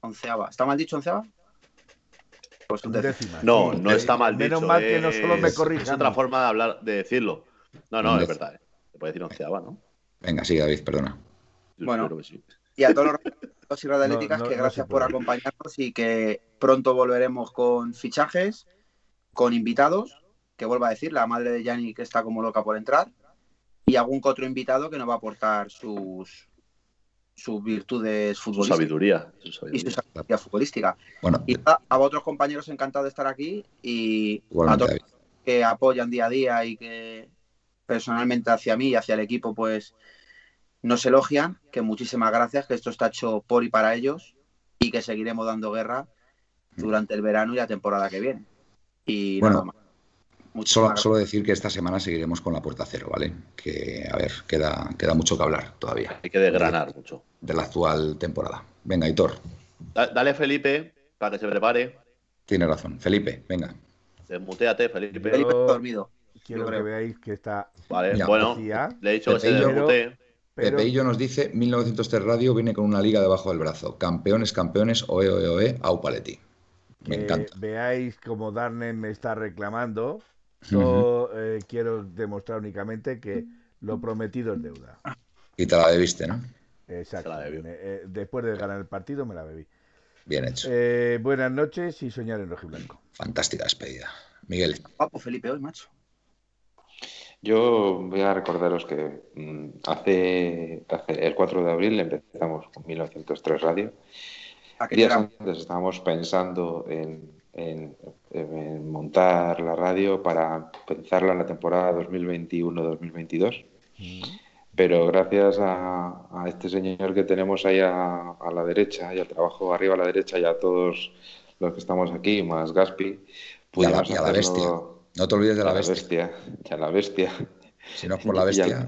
onceava. ¿Está mal dicho onceava? Pues un. Décima. No, Sí, no eh, está mal dicho. Menos mal que no solo me es- corrijan. Es otra forma de hablar, de decirlo. No, no, es verdad. ¿eh? Se puede decir onceava, ¿no? Venga, sí, David, perdona. Yo Bueno. creo que sí. Y a todos los y radioatléticas No, no, que no gracias por acompañarnos y que pronto volveremos con fichajes, con invitados, que vuelvo a decir, la madre de Yanni que está como loca por entrar, y algún otro invitado que nos va a aportar sus, sus virtudes Su futbolísticas sabiduría. Su y sabiduría. su sabiduría futbolística. Bueno, Y nada, a otros compañeros encantado de estar aquí y a todos David. que apoyan día a día y que personalmente hacia mí y hacia el equipo pues nos elogian, que muchísimas gracias, que esto está hecho por y para ellos y que seguiremos dando guerra durante el verano y la temporada que viene. Y Bueno, nada más. Solo, solo decir que esta semana seguiremos con la puerta cero, ¿vale? Que, a ver, queda, queda mucho que hablar todavía Hay que desgranar mucho. de la actual temporada. Venga, Hitor. Da- Dale Felipe para que se prepare. Tiene razón. Felipe, venga. Desmuteate, Felipe. Felipe está dormido. quiero yo que veáis que está Vale, Ya, bueno, decía, le he dicho que se Pepeillo. desmutee. pero Pepeillo nos dice 1903 Radio viene con una liga debajo del brazo. Campeones, campeones, oe, oe, oe, au paletti. Me que encanta. veáis como Darnen me está reclamando. Yo eh, quiero demostrar únicamente que lo prometido es deuda. Y te la debiste, ¿no? Exacto. La. Me- eh, después de ganar el partido me la bebí. Bien hecho. Eh, buenas noches y soñar en rojiblanco. Fantástica despedida. Miguel, Guapo Felipe hoy, macho. Yo voy a recordaros que mm, hace, hace el 4 de abril empezamos con 1903 Radio. ¿A qué Días antes estábamos pensando en, en- en montar la radio para empezarla en la temporada 2021-2022, pero gracias a, a este señor que tenemos ahí a, a la derecha y al trabajo arriba a la derecha y a todos los que estamos aquí, más Gaspi, y a la, pudimos y a la bestia. No te olvides de la bestia. bestia, y a la bestia, Si no es por la y bestia,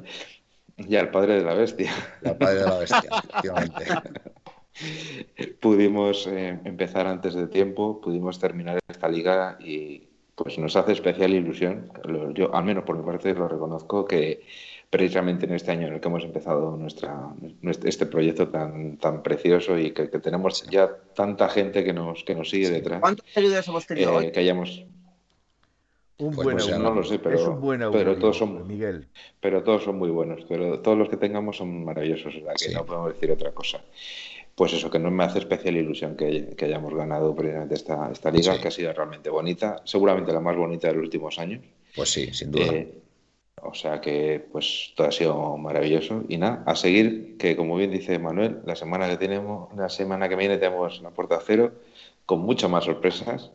al, y al padre de la bestia. la padre de la bestia, efectivamente. Pudimos eh, empezar antes de tiempo, pudimos terminar esta liga y pues nos hace especial ilusión. Yo, al menos por mi parte, lo reconozco que precisamente en este año en el que hemos empezado nuestra, este proyecto tan, tan precioso y que, que tenemos ya tanta gente que nos, que nos sigue detrás, ¿Cuántos seguidores hemos tenido eh, hoy? que hayamos, Un Pues buen augurio. no lo sé, pero- es un buen pero augurio, todos son- Miguel. pero todos son muy buenos, pero todos los que tengamos son maravillosos, o sea que Sí. no podemos decir otra cosa. Pues eso, que no me hace especial ilusión que, que hayamos ganado precisamente esta, esta liga, Sí. que ha sido realmente bonita, seguramente la más bonita de los últimos años. Pues sí, sin duda. Eh, o sea que pues todo ha sido maravilloso y nada, a seguir que como bien dice Manuel, la semana que tenemos, la semana que viene tenemos la puerta cero con muchas más sorpresas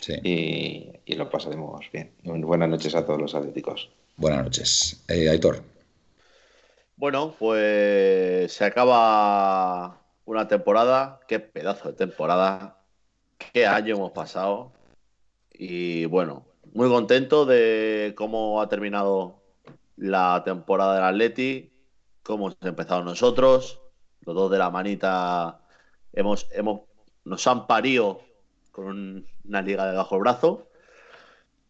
Sí. y, y lo pasaremos bien. Buenas noches a todos los atléticos. Buenas noches. Eh, Aitor, Bueno, pues se acaba una temporada. Qué pedazo de temporada. Qué año hemos pasado. Y bueno, muy contento de cómo ha terminado la temporada del Atleti, cómo hemos empezado nosotros. Los dos de la manita hemos, hemos, nos han parido con un- una liga de bajo el brazo.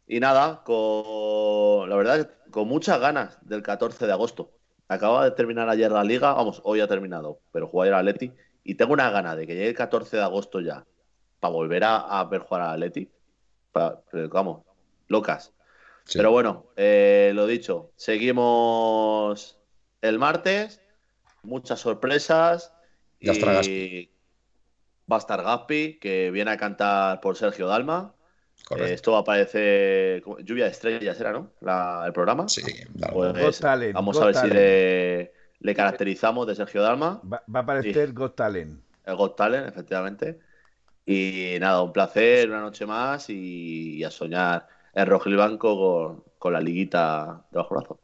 Y nada, con la verdad, con muchas ganas del 14 de agosto. Acaba de terminar ayer la liga, vamos, hoy ha terminado, pero jugó ayer Atleti. Y tengo una gana de que llegue el 14 de agosto ya, para volver a, a ver jugar al Atleti. Pero, vamos, locas. Sí. Pero bueno, eh, lo dicho, seguimos el martes, muchas sorpresas. Ya y Gaspi. Va a estar Gaspi, que viene a cantar por Sergio Dalma. Eh, esto va a parecer como- lluvia de estrellas, ¿era, no? La- el programa. sí, da Pues, vamos a ver si le, le caracterizamos de Sergio Dalma. Va, va a aparecer Got Talent. El Got Talent, efectivamente. Y nada, un placer, una noche más y, y a soñar en rojo y blanco con, con la liguita de bajo brazo.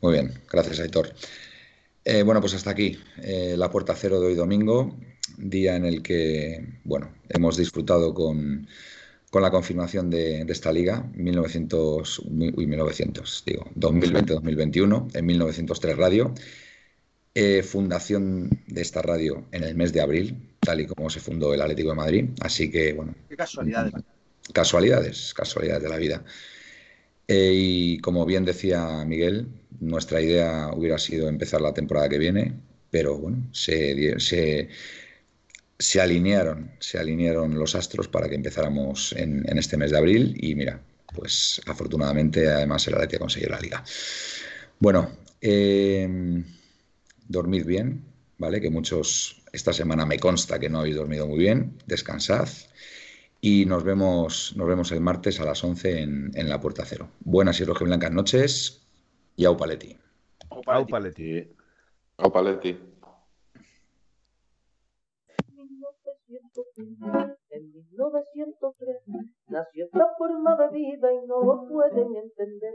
Muy bien, gracias Aitor. Eh, bueno, pues hasta aquí eh, la puerta cero de hoy domingo, día en el que, bueno, hemos disfrutado con, con la confirmación de, de esta liga, 1900, uy, 1900, digo, 2020-2021, en 1903 Radio, eh, fundación de esta radio en el mes de abril, tal y como se fundó el Atlético de Madrid, así que, bueno, Qué casualidades. casualidades, casualidades de la vida. Eh, y como bien decía Miguel, nuestra idea hubiera sido empezar la temporada que viene, pero bueno, se, se, se alinearon, se alinearon los astros para que empezáramos en, en este mes de abril y mira, pues afortunadamente además el Atleti ha conseguido la liga. Bueno, eh, dormid bien, ¿vale? Que muchos esta semana me consta que no habéis dormido muy bien, descansad y nos vemos, nos vemos el martes a las 11 en, en la Puerta Cero. Buenas y rojiblancas noches y au paletti. Au Paletti. Y Opa, Leti. En 1903 nació esta forma de vida y no lo pueden entender.